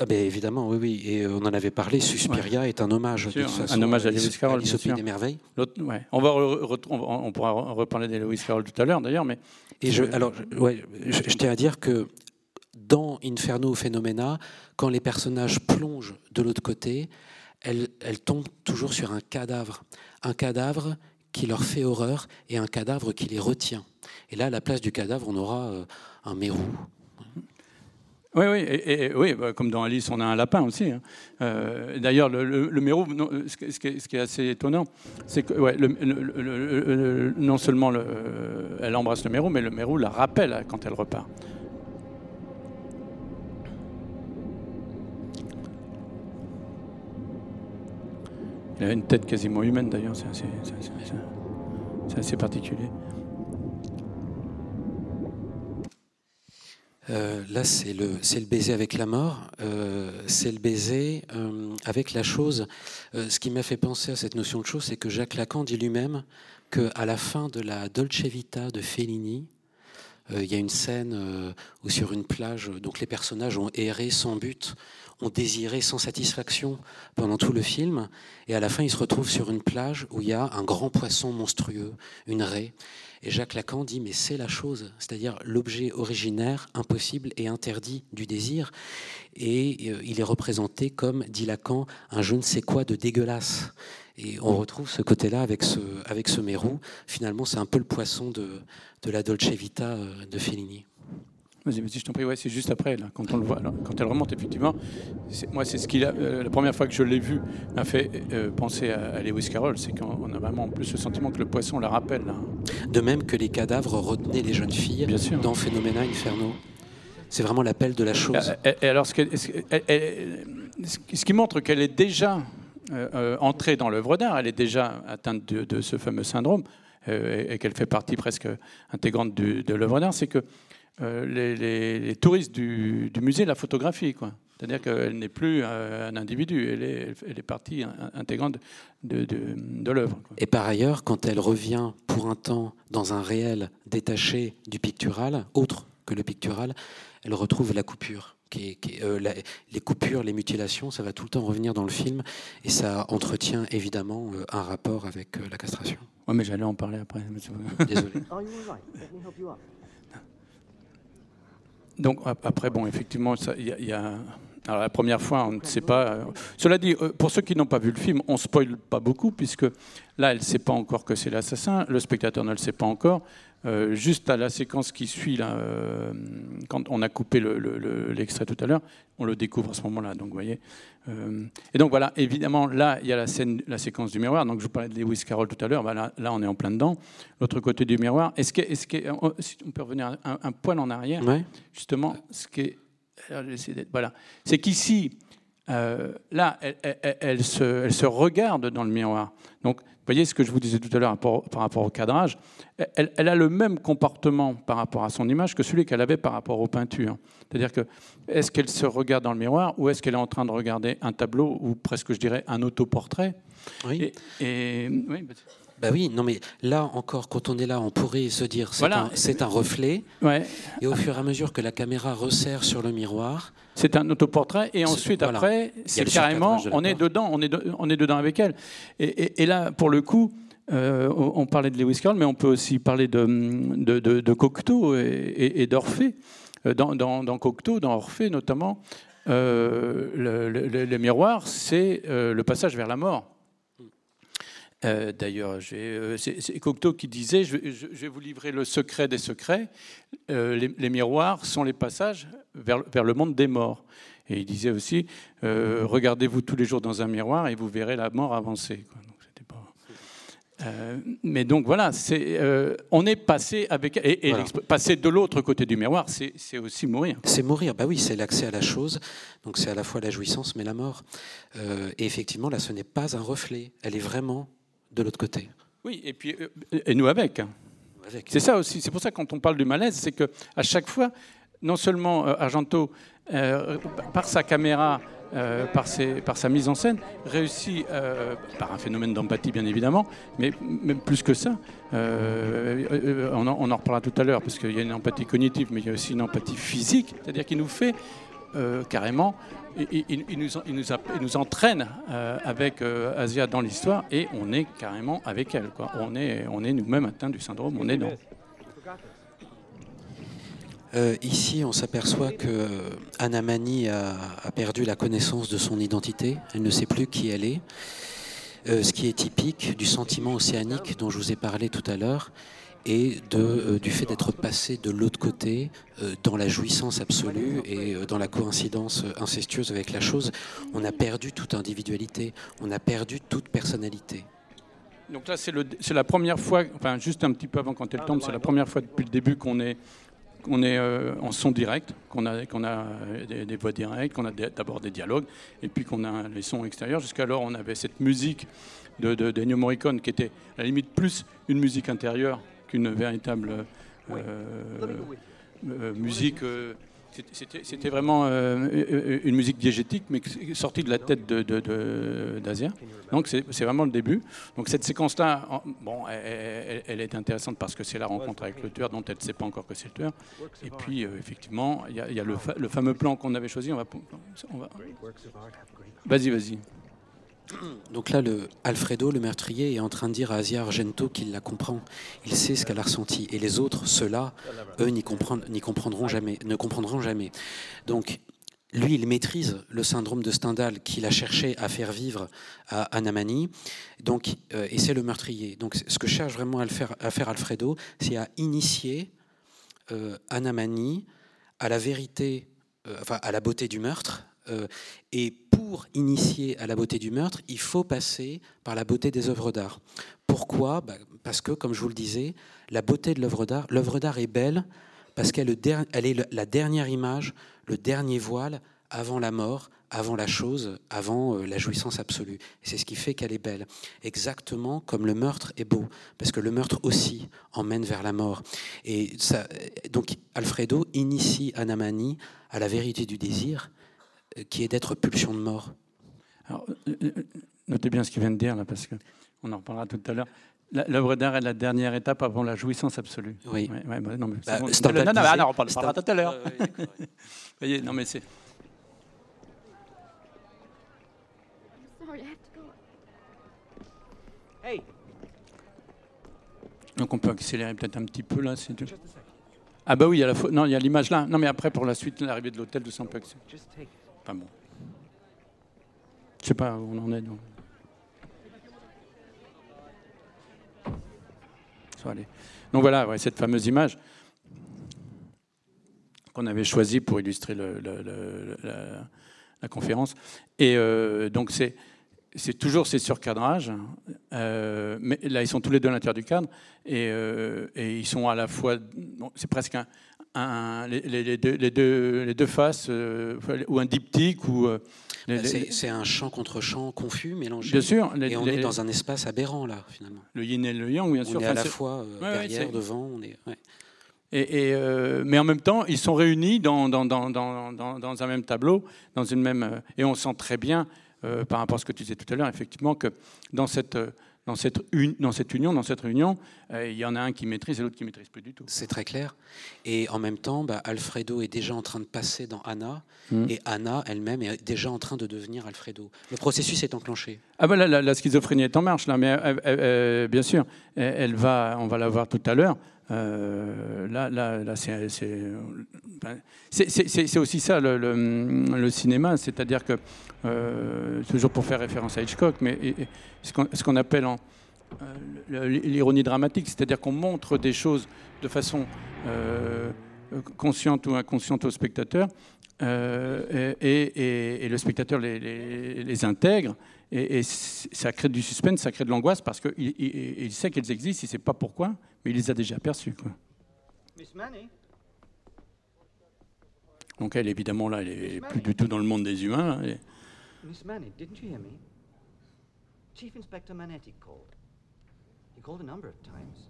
Ah ben évidemment, oui, oui. Et on en avait parlé. Suspiria est un hommage. un hommage à Lewis Carroll. Alice des merveilles. Ouais. On, va on pourra reparler de Lewis Carroll tout à l'heure, d'ailleurs. Mais et je, alors, ouais, je, je, tiens à dire que dans Inferno Phenomena, quand les personnages plongent de l'autre côté, elles, tombent toujours sur un cadavre. Un cadavre qui leur fait horreur et un cadavre qui les retient. Et là, à la place du cadavre, on aura euh, un mérou. Oui, oui, et, oui bah, comme dans Alice, on a un lapin aussi. Hein. Euh, d'ailleurs, le, mérou, ce, qui est, assez étonnant, c'est que non seulement elle embrasse le mérou, mais le mérou la rappelle quand elle repart. Il a une tête quasiment humaine d'ailleurs, c'est assez, particulier. Euh, là, c'est le, baiser avec la mort, euh, c'est le baiser euh, avec la chose. ce qui m'a fait penser à cette notion de chose, c'est que Jacques Lacan dit lui-même qu'à la fin de la Dolce Vita de Fellini, il y a une scène où sur une plage, donc les personnages ont erré sans but ont désiré sans satisfaction pendant tout le film. Et à la fin, ils se retrouvent sur une plage où il y a un grand poisson monstrueux, une raie. Et Jacques Lacan dit, mais c'est la chose, c'est-à-dire l'objet originaire, impossible et interdit du désir. Et euh, il est représenté comme, dit Lacan, un je ne sais quoi de dégueulasse. Et on retrouve ce côté-là avec ce, avec ce mérou. Finalement, c'est un peu le poisson de, de la Dolce Vita euh, de Fellini. Vas-y, vas-y, je t'en prie. Ouais, c'est juste après, là, quand on le voit, quand elle remonte, effectivement. Moi, c'est ce qu'il a. euh, la première fois que je l'ai vu, m'a fait euh, penser à, à Lewis Carroll. C'est qu'on a vraiment en plus le sentiment que le poisson la rappelle. là. De même que les cadavres retenaient les jeunes filles Bien sûr. dans Phenomena Inferno. C'est vraiment l'appel de la chose. Et, alors, ce qui montre qu'elle est déjà euh, euh, entrée dans l'œuvre d'art, elle est déjà atteinte de, ce fameux syndrome, euh, et, qu'elle fait partie presque intégrante de l'œuvre d'art, c'est que les, touristes du, musée la photographient. quoi. C'est-à-dire qu'elle n'est plus un individu, elle est, est partie in- intégrante de, de- l'œuvre. Et par ailleurs, quand elle revient pour un temps dans un réel détaché du pictural, autre que le pictural, elle retrouve la coupure. Qui est- qui est, euh, la- les coupures, les mutilations, ça va tout le temps revenir dans le film et ça entretient évidemment euh, un rapport avec euh, la castration. Ouais, mais j'allais en parler après. Désolé. *laughs* Donc ap- après, bon, effectivement, il y a, il y a- alors, la première fois, on ne sait pas. Cela dit, pour ceux qui n'ont pas vu le film, on spoile pas beaucoup puisque là, elle ne sait pas encore que c'est l'assassin, le spectateur ne le sait pas encore. Euh, juste à la séquence qui suit, là, euh, quand on a coupé le- le- le- l'extrait tout à l'heure, on le découvre à ce moment-là. Donc, vous voyez. Euh, et donc voilà, évidemment, là, il y a la scène, la séquence du miroir. Donc, je vous parlais de Lewis Carroll tout à l'heure. Bah, là, là, on est en plein dedans. L'autre côté du miroir. Est-ce que, on, si on peut revenir un, un poil en arrière Ouais. justement, ce qui est, voilà, c'est qu'ici, là, elle, elle- elle- elle se, elle se regarde dans le miroir. Donc, voyez ce que je vous disais tout à l'heure par, rapport- au cadrage. Elle, elle a le même comportement par rapport à son image que celui qu'elle avait par rapport aux peintures. C'est-à-dire que est-ce qu'elle se regarde dans le miroir ou est-ce qu'elle est en train de regarder un tableau ou presque, je dirais, un autoportrait? Oui. et, et- oui, bah, Bah oui, non mais là encore, quand on est là, on pourrait se dire c'est Voilà. un, reflet. ouais, Et au fur et à mesure que la caméra resserre sur le miroir, C'est un autoportrait et ensuite voilà. après, c'est carrément, on est dedans, on est, de- on est dedans avec elle. Et, et- et là, pour le coup, euh, on parlait de Lewis Carroll, mais on peut aussi parler de, de, de- de Cocteau et, d'Orphée. Euh, Dans, dans, dans Cocteau, dans Orphée notamment, euh, le, le- le- le miroir, c'est euh, le passage vers la mort. Euh, D'ailleurs, euh, c'est Cocteau qui disait je, vais- je- je vais vous livrer le secret des secrets. Euh, les, les miroirs sont les passages vers, vers le monde des morts. Et il disait aussi regardez-vous tous les jours dans un miroir et vous verrez la mort avancer. quoi. Donc, c'était pas- mais donc voilà, on est passé avec et, et Voilà. l'exp- passer de l'autre côté du miroir, c'est aussi mourir. c'est mourir. Bah oui, c'est l'accès à la chose. Donc c'est à la fois la jouissance, mais la mort. Et effectivement, là, ce n'est pas un reflet. Elle est vraiment de l'autre côté. Oui, et puis euh, et nous avec. Avec. C'est ça aussi. C'est pour ça que quand on parle du malaise, c'est que à chaque fois, non seulement euh, Argento, euh, par sa caméra, euh, par, ses- par sa mise en scène, réussit euh, par un phénomène d'empathie bien évidemment, mais même plus que ça. euh, on, en, on en reparlera tout à l'heure parce qu'il y a une empathie cognitive, mais il y a aussi une empathie physique, c'est-à-dire qu'il nous fait carrément, il, nous, entraîne euh, avec euh, Asia dans l'histoire et on est carrément avec elle. On est, on est nous-mêmes atteints du syndrome, on est dans. Euh, ici, on s'aperçoit que euh, Anna Mani a, a perdu la connaissance de son identité. Elle ne sait plus qui elle est. Ce qui est typique du sentiment océanique dont je vous ai parlé tout à l'heure et de, euh, du fait d'être passé de l'autre côté euh, dans la jouissance absolue et euh, dans la coïncidence incestueuse avec la chose. On a perdu toute individualité, on a perdu toute personnalité. Donc là, c'est la première fois, enfin juste un petit peu avant quand elle tombe, c'est la première fois depuis le début qu'on est, qu'on est en son direct, qu'on a, qu'on a des, voix directes, qu'on a d'abord des dialogues, et puis qu'on a les sons extérieurs. Jusqu'alors, on avait cette musique de, de, d'Ennio Morricone qui était à la limite plus une musique intérieure qu'une véritable euh, euh, musique. euh, c'était- vraiment euh, une musique diégétique, mais sortie de la tête de, de- de- d'Asia. Donc c'est c'est vraiment le début. Donc cette séquence-là, en- bon, elle, est intéressante parce que c'est la rencontre avec le tueur dont elle ne sait pas encore que c'est le tueur. Et puis euh, effectivement, il y a, il y a le, fa- le fameux plan qu'on avait choisi. On va, on va- Vas-y, vas-y. Donc là, le Alfredo, le meurtrier, est en train de dire à Asia Argento qu'il la comprend. Il sait ce qu'elle a ressenti. Et les autres, ceux-là, eux, n'y comprendront jamais, ne comprendront jamais. Donc, lui, il maîtrise le syndrome de Stendhal qu'il a cherché à faire vivre à Anamani. Donc, euh, et c'est le meurtrier. Donc, ce que cherche vraiment à, faire, Alfredo, c'est à initier euh, Anamani à la vérité, enfin à la beauté du meurtre. Et pour initier à la beauté du meurtre, il faut passer par la beauté des œuvres d'art. Pourquoi? Bah, Parce que, comme je vous le disais, la beauté de l'œuvre d'art, l'œuvre d'art est belle parce qu'elle est la dernière image, le dernier voile avant la mort, avant la chose, avant euh, la jouissance absolue. C'est ce qui fait qu'elle est belle. Exactement comme le meurtre est beau, parce que le meurtre aussi emmène vers la mort. Et donc Alfredo initie Anamani à la vérité du désir, euh, qui est d'être pulsion de mort. Alors, euh, notez bien ce qu'il vient de dire là, parce qu'on en reparlera tout à l'heure. L'œuvre d'art est la dernière étape avant la jouissance absolue. Oui. Ouais, ouais, non, mais bah, bon. Non, non, disait- non, on parlera tout à l'heure. Ouais. *laughs* Vous voyez, non, mais c'est. Donc on peut accélérer peut-être un petit peu là. c'est tout. Ah bah oui, il y a la non, il y a l'image là. Non, mais après pour la suite, l'arrivée de l'hôtel de Saint-Pax. just take it. Enfin bon. Je sais pas où on en est. Donc. Donc voilà, cette fameuse image qu'on avait choisie pour illustrer la conférence. Et euh, donc c'est c'est toujours ces surcadrages, euh, mais là ils sont tous les deux à l'intérieur du cadre et, euh, et ils sont à la fois, bon, c'est presque un, un- les, deux, les, deux, les deux faces euh, ou un diptyque ou Bah, C'est un champ contre champ confus, mélangé. bien sûr les- Et on est dans un espace aberrant, là, finalement. le yin et le yang bien On sûr. est à la fois Ouais, derrière, devant. On est, ouais. Et, et, euh, mais en même temps, ils sont réunis dans, dans, un même tableau, dans une même, et on sent très bien, euh, par rapport à ce que tu disais tout à l'heure, effectivement, que dans cette, euh, dans cette, une- dans cette union, dans cette réunion, euh, il y en a un qui maîtrise et l'autre qui maîtrise plus du tout. C'est très clair. Et en même temps, bah, Alfredo est déjà en train de passer dans Anna, Mm. et Anna elle-même est déjà en train de devenir Alfredo. Le processus est enclenché. Ah ben la, schizophrénie est en marche là, mais euh, euh, euh, bien sûr, elle, va, on va la voir tout à l'heure. Là, là, là, c'est, aussi ça le, cinéma, c'est-à-dire que toujours pour faire référence à Hitchcock, mais et- ce qu'on, appelle l'ironie dramatique, c'est-à-dire qu'on montre des choses de façon consciente ou inconsciente au spectateur, et, et- le spectateur les- les intègre. Et, et ça crée du suspense, ça crée de l'angoisse parce qu'il il, il sait qu'elles existent, il ne sait pas pourquoi, mais il les a déjà aperçues. Quoi. Miss Manny? Donc elle, évidemment, là, elle est plus du tout dans le monde des humains. là. Est- Miss Manny, didn't you hear me? Chief Inspector Manetti called. He called a number of times.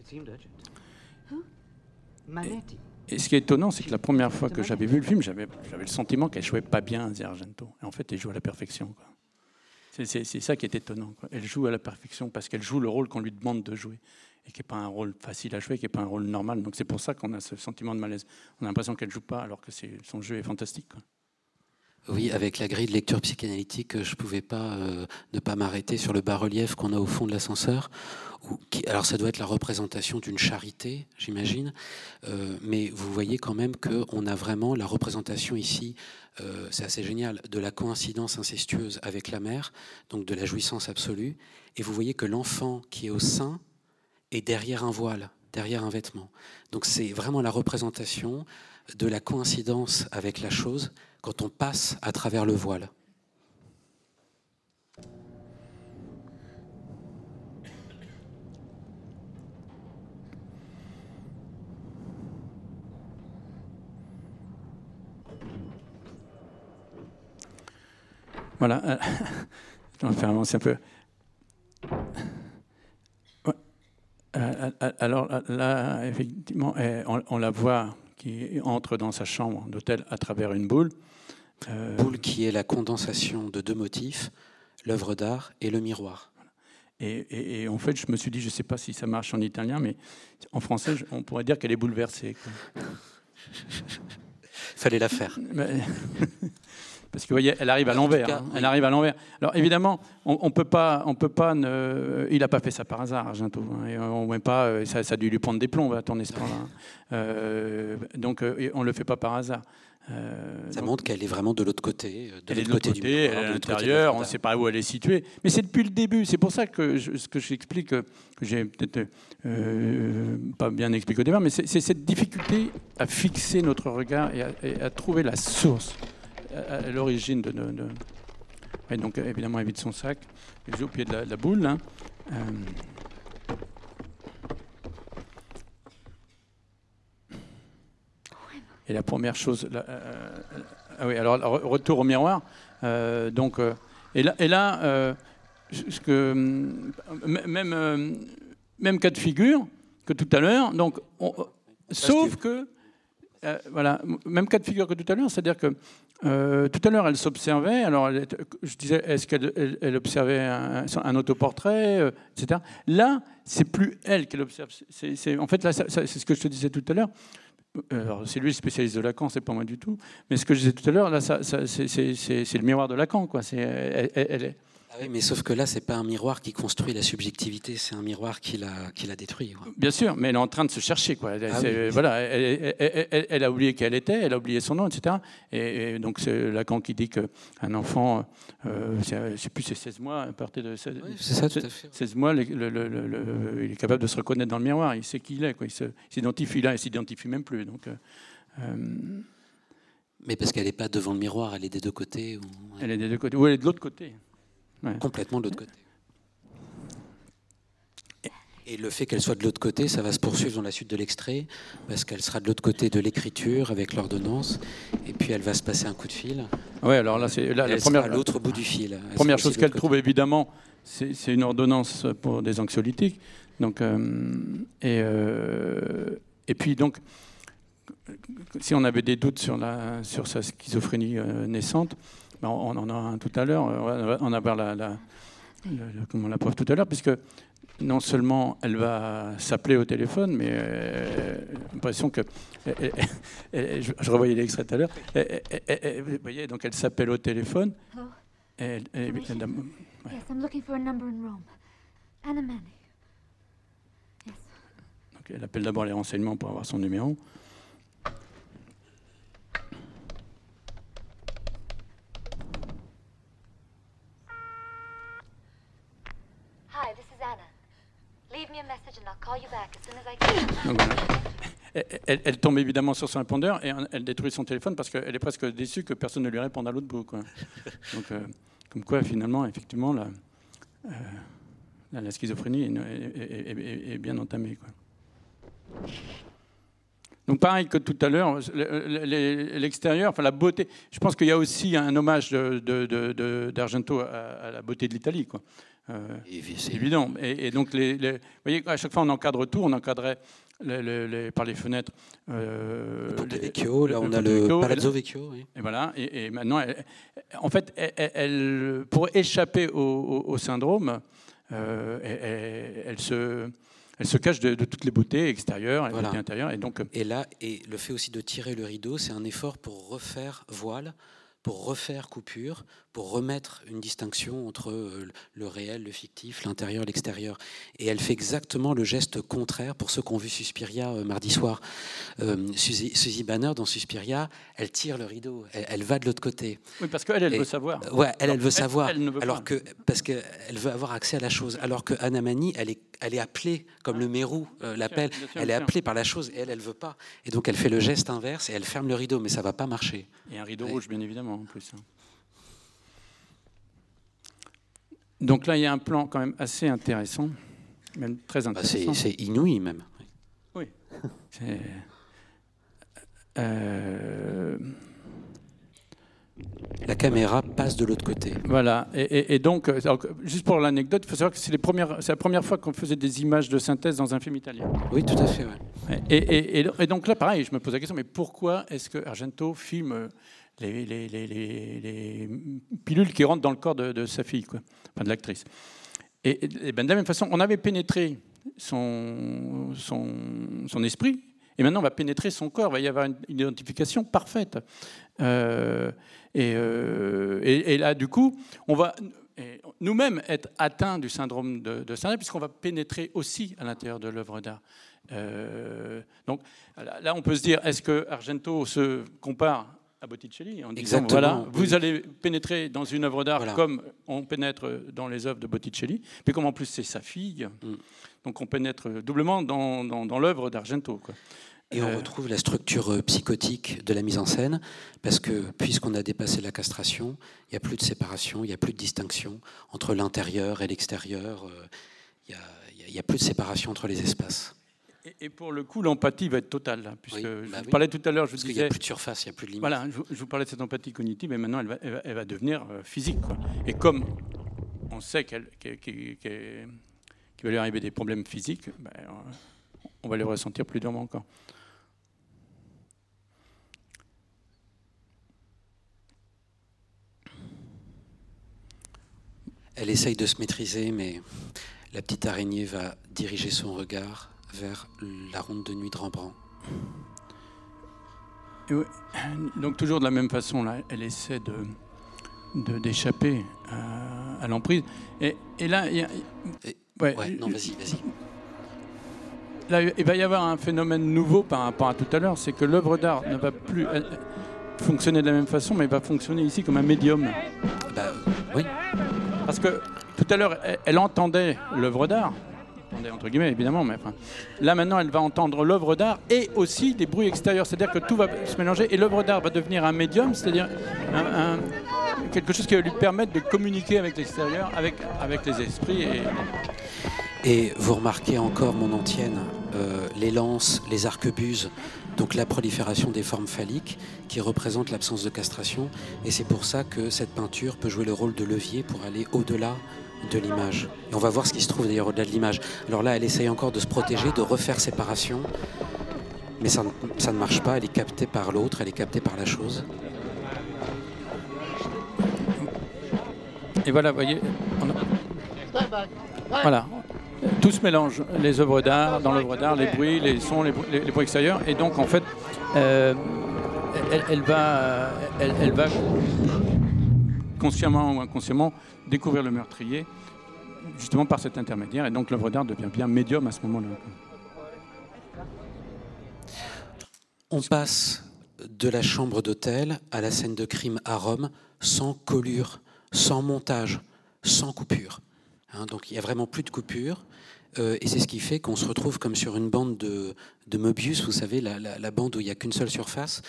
It seemed urgent. Who? Et ce qui est étonnant, c'est que la première fois que j'avais vu le film, j'avais le sentiment qu'elle jouait pas bien, Zia Argento. Et en fait, elle joue à la perfection. C'est- ça qui est étonnant. quoi. Elle joue à la perfection parce qu'elle joue le rôle qu'on lui demande de jouer. Et qui n'est pas un rôle facile à jouer, qui n'est pas un rôle normal. Donc c'est pour ça qu'on a ce sentiment de malaise. On a l'impression qu'elle joue pas alors que son jeu est fantastique. quoi. Oui, avec la grille de lecture psychanalytique, je ne pouvais pas euh, ne pas m'arrêter sur le bas-relief qu'on a au fond de l'ascenseur. Alors ça doit être la représentation d'une charité, j'imagine, euh, mais vous voyez quand même qu'on a vraiment la représentation ici, euh, c'est assez génial, de la coïncidence incestueuse avec la mère, donc de la jouissance absolue, et vous voyez que l'enfant qui est au sein est derrière un voile, derrière un vêtement. Donc c'est vraiment la représentation de la coïncidence avec la chose quand on passe à travers le voile. Voilà. *laughs* euh, On faire avancer un peu. Euh, euh, Alors là, effectivement, eh, on la voit qui entre dans sa chambre d'hôtel à travers une boule. Euh, Boule qui est la condensation de deux motifs, l'œuvre d'art et le miroir. Et, et- et en fait, je me suis dit, je ne sais pas si ça marche en italien, mais en français, on pourrait dire qu'elle est bouleversée. *laughs* Fallait la faire. *laughs* Parce que vous voyez, elle arrive à l'envers. hein. Elle arrive à l'envers. Alors évidemment, on, on peut pas, on peut pas. Ne... Il n'a pas fait ça par hasard, Argento. hein. Et on pas. euh, Ça, ça a dû lui prendre des plombs à ce plan-là. hein. Euh, donc euh, on le fait pas par hasard. Euh, Ça donc, montre qu'elle est vraiment de l'autre côté, euh, de elle est de l'autre côté, elle est à l'intérieur, on ne sait pas où elle est située. Mais c'est depuis le début. C'est pour ça que je- ce que j'explique, que j'ai peut-être euh, pas bien expliqué au départ, mais c'est c'est cette difficulté à fixer notre regard et à, et à trouver la source, à, à l'origine de. de, de- Ouais, donc évidemment, elle vide son sac, elle joue au pied de la, de la boule. hein. Euh, Et la première chose, là, euh, ah oui, alors re- retour au miroir. euh, donc, euh, et là, et là euh, ce que, hum, même, euh, même cas de figure que tout à l'heure. Donc, on- sauf que, euh, voilà, même cas de figure que tout à l'heure, c'est-à-dire que euh, tout à l'heure, elle s'observait. Alors, elle je disais, est-ce qu'elle elle- elle observait un, un autoportrait, euh, etc. Là, c'est plus elle qu'elle observe. En fait, là, c'est ce que je te disais tout à l'heure. C'est lui le spécialiste de Lacan, c'est pas moi du tout. Mais ce que je disais tout à l'heure, là, c'est- le miroir de Lacan, quoi. C'est, elle, elle- elle Ah oui, mais sauf que là, c'est pas un miroir qui construit la subjectivité, c'est un miroir qui la, qui la détruit. Bien sûr, mais elle est en train de se chercher, quoi. Elle, Ah oui. Voilà, elle, elle- elle- elle- elle a oublié qui elle était, elle a oublié son nom, etc. Et, et donc c'est Lacan qui dit qu'un enfant, euh, je sais plus, c'est 16 mois, à partir de 16, Oui, c'est ça, tout à fait. 16 mois, le- le- le- le- le- il est capable de se reconnaître dans le miroir, il sait qui il est, quoi. il s'identifie là, il s'identifie même plus. Donc, euh, euh, Mais parce qu'elle n'est pas devant le miroir, elle est des deux côtés, ou elle est des deux côtés, ou elle est de l'autre côté. Complètement de l'autre côté. Et le fait qu'elle soit de l'autre côté, ça va se poursuivre dans la suite de l'extrait, parce qu'elle sera de l'autre côté de l'écriture avec l'ordonnance, et puis elle va se passer un coup de fil. Ouais, alors là, c'est la sera première, à l'autre bout du fil. Elle Première chose qu'elle trouve, évidemment, c'est c'est une ordonnance pour des anxiolytiques. Donc, euh, et, euh, et puis, donc, si on avait des doutes sur, la, sur sa schizophrénie euh, naissante, ben, on en a un tout à l'heure, on va- on va avoir la, la, le- le- comment, la preuve tout à l'heure, puisque non seulement elle va s'appeler au téléphone, mais euh, j'ai l'impression que. je, je revoyais l'extrait tout à l'heure. Vous voyez, donc elle s'appelle au téléphone. Hello? et elle- elle- Permission? elle- Yes, I'm looking for a number in Rome. Anna Manning. Yes. donc elle appelle d'abord les renseignements pour avoir son numéro. Elle, tombe évidemment sur son répondeur et elle détruit son téléphone parce qu'elle est presque déçue que personne ne lui réponde à l'autre bout. Donc, euh, comme quoi, finalement, effectivement, la, euh, la, schizophrénie est, bien entamée. Donc pareil que tout à l'heure, le- le- l'extérieur, enfin la beauté. Je pense qu'il y a aussi un hommage d'Argento à la beauté de l'Italie. Euh, Et c'est c'est- évident. Et, et donc, les, les- vous voyez, à chaque fois, on encadre tout. On encadrait les- par les fenêtres. euh, Le Vecchio, là on a le Vecchio. Palazzo Vecchio. oui. Et voilà. Et, et maintenant, elle- en fait, elle, elle- elle- pour échapper au, au- au syndrome, euh, elle, se, elle se cache de, de toutes les beautés extérieures et Voilà. beautés intérieures. Et donc, euh, Et là, et le fait aussi de tirer le rideau, c'est un effort pour refaire voile, pour refaire coupure, pour remettre une distinction entre euh, le réel, le fictif, l'intérieur, l'extérieur. Et elle fait exactement le geste contraire pour ceux qui ont vu Suspiria euh, mardi soir. Euh, Suzy, Suzy Banner, dans Suspiria, elle tire le rideau, elle, elle va de l'autre côté. oui, parce qu'elle, elle veut savoir. Ouais, elle, elle veut savoir. elle ne veut alors pas. que parce qu'elle veut avoir accès à la chose. Alors que Anna Mani, elle est, elle est appelée comme le mérou euh, l'appelle. Elle est appelée par la chose et elle, elle veut pas. Et donc elle fait le geste inverse et elle ferme le rideau, mais ça va pas marcher. Et un rideau Ouais. rouge, bien évidemment, en plus. hein. Donc là, il y a un plan quand même assez intéressant, même très Bah, intéressant. c'est c'est inouï même. *laughs* C'est- Euh, La caméra passe de l'autre côté. Voilà. Et, et- et donc, euh, alors, juste pour l'anecdote, il faut savoir que c'est la première fois qu'on faisait des images de synthèse dans un film italien. Oui, tout à fait. ouais. Et, et- et- et donc là, pareil, je me pose la question, mais pourquoi est-ce que Argento filme euh, les, les- les- les- les pilules qui rentrent dans le corps de, sa fille, quoi, enfin de l'actrice Et, ben, de la même façon, on avait pénétré son, esprit, et maintenant on va pénétrer son corps, il va y avoir une identification parfaite. Euh, et, euh, et- là, du coup, on va nous-mêmes être atteints du syndrome de, de puisqu'on va pénétrer aussi à l'intérieur de l'œuvre d'art. Euh, donc là, on peut se dire, est-ce que Argento se compare à Botticelli en disant Exactement, voilà, vous allez pénétrer dans une œuvre d'art Voilà. comme on pénètre dans les œuvres de Botticelli, puis comme en plus c'est sa fille, Mm. donc on pénètre doublement dans, dans, dans l'œuvre d'Argento. quoi. Et on Euh, retrouve la structure euh, psychotique de la mise en scène, parce que puisqu'on a dépassé la castration, il n'y a plus de séparation, il n'y a plus de distinction entre l'intérieur et l'extérieur, euh, il n'y a plus de séparation entre les espaces. Et, pour le coup, l'empathie va être totale, là, puisque Oui, je bah vous oui. parlais tout à l'heure, je vous Parce qu'il n'y disais, a plus de surface, il n'y a plus de limite. voilà, je, vous- vous parlais de cette empathie cognitive, et maintenant elle va, elle devenir euh, physique. quoi. Et comme on sait qu'elle- qu'elle- qu'elle- qu'elle- qu'il va lui arriver des problèmes physiques, ben, on va les ressentir plus durement encore. Elle essaye de se maîtriser, mais la petite araignée va diriger son regard vers la ronde de nuit de Rembrandt. Et oui, Donc toujours de la même façon, là, elle essaie de de- d'échapper à, à l'emprise. Et, et là, il y a- Et- ouais, Ouais, non, vas-y, vas-y. Là, il va y avoir un phénomène nouveau par rapport à tout à l'heure, c'est que l'œuvre d'art ne va plus euh, fonctionner de la même façon, mais va fonctionner ici comme un médium. Bah, oui, Parce que tout à l'heure, elle, elle entendait l'œuvre d'art, entre guillemets évidemment, mais là maintenant, elle va entendre l'œuvre d'art et aussi des bruits extérieurs, c'est-à-dire que tout va se mélanger et l'œuvre d'art va devenir un médium, c'est-à-dire quelque chose qui va lui permettre de communiquer avec l'extérieur, avec, les esprits. Et, vous remarquez encore, mon antienne, les lances, les arquebuses, donc la prolifération des formes phalliques qui représentent l'absence de castration. Et c'est pour ça que cette peinture peut jouer le rôle de levier pour aller au-delà de l'image. Et on va voir ce qui se trouve d'ailleurs au-delà de l'image. Alors là, elle essaye encore de se protéger, de refaire séparation. Mais ça, ne- marche pas, elle est captée par l'autre, elle est captée par la chose. et voilà, vous voyez, voilà. Tout se mélange, les œuvres d'art, dans l'œuvre d'art, les bruits, les sons, les, bruits- extérieurs. Et donc, en fait, euh, elle, va, elle, elle va consciemment ou inconsciemment découvrir le meurtrier, justement par cet intermédiaire. Et donc, l'œuvre d'art devient bien médium à ce moment-là. On passe de la chambre d'hôtel à la scène de crime à Rome sans collure, sans montage, sans coupure. Hein, donc il n'y a vraiment plus de coupure. Euh, et c'est ce qui fait qu'on se retrouve comme sur une bande de, de Mobius, vous savez, la, la- la bande où il n'y a qu'une seule surface.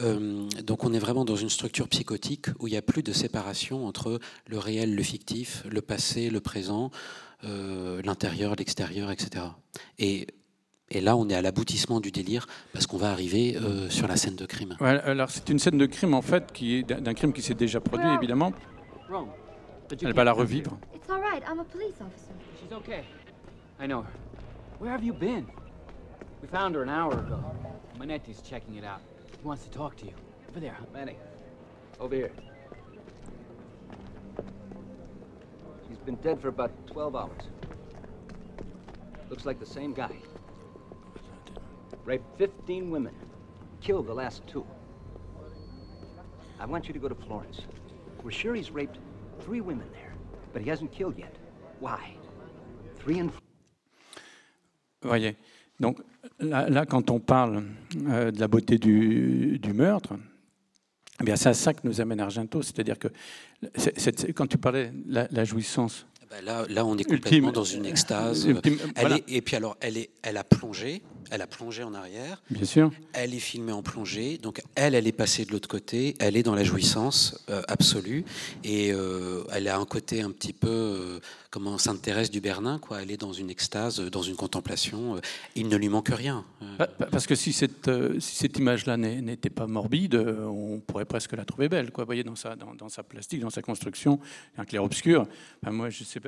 Euh, donc on est vraiment dans une structure psychotique où il n'y a plus de séparation entre le réel, le fictif, le passé, le présent, euh, l'intérieur, l'extérieur, etc. Et, et là, on est à l'aboutissement du délire parce qu'on va arriver euh, sur la scène de crime. Ouais, alors, c'est une scène de crime, en fait, qui est d'un crime qui s'est déjà produit, évidemment. Elle va la revivre. It's all right. I'm a police officer. She's okay. I know her. Where have you been? We found her an hour ago. Manetti's checking it out. He wants to talk to you. Over there? Manny. Over here. He's been dead for about 12 hours. Looks like the same guy. Raped 15 women. Killed the last two. I want you to go to Florence. We're sure he's raped three women there, but he hasn't killed yet. Why? Three Vous voyez. Donc là, quand on parle euh, de la beauté du, meurtre, eh c'est à ça que nous amène Argento. C'est-à-dire que quand tu parlais de la jouissance, Ben là, là, on est Ultime. complètement dans une extase. Ultime, Elle est- et puis alors, elle, est, elle a plongé, elle a plongé en arrière. bien sûr, Elle est filmée en plongée, donc elle, elle est passée de l'autre côté, elle est dans la jouissance euh, absolue, et euh, elle a un côté un petit peu, euh, comment Sainte Thérèse du Bernin, quoi. Elle est dans une extase, dans une contemplation. euh, il ne lui manque rien. Pa- pa- parce que si cette, si cette image-là n'était pas morbide, on pourrait presque la trouver belle. Quoi. Vous voyez, dans sa, dans, dans sa plastique, dans sa construction, un clair-obscur. Enfin, moi, je sais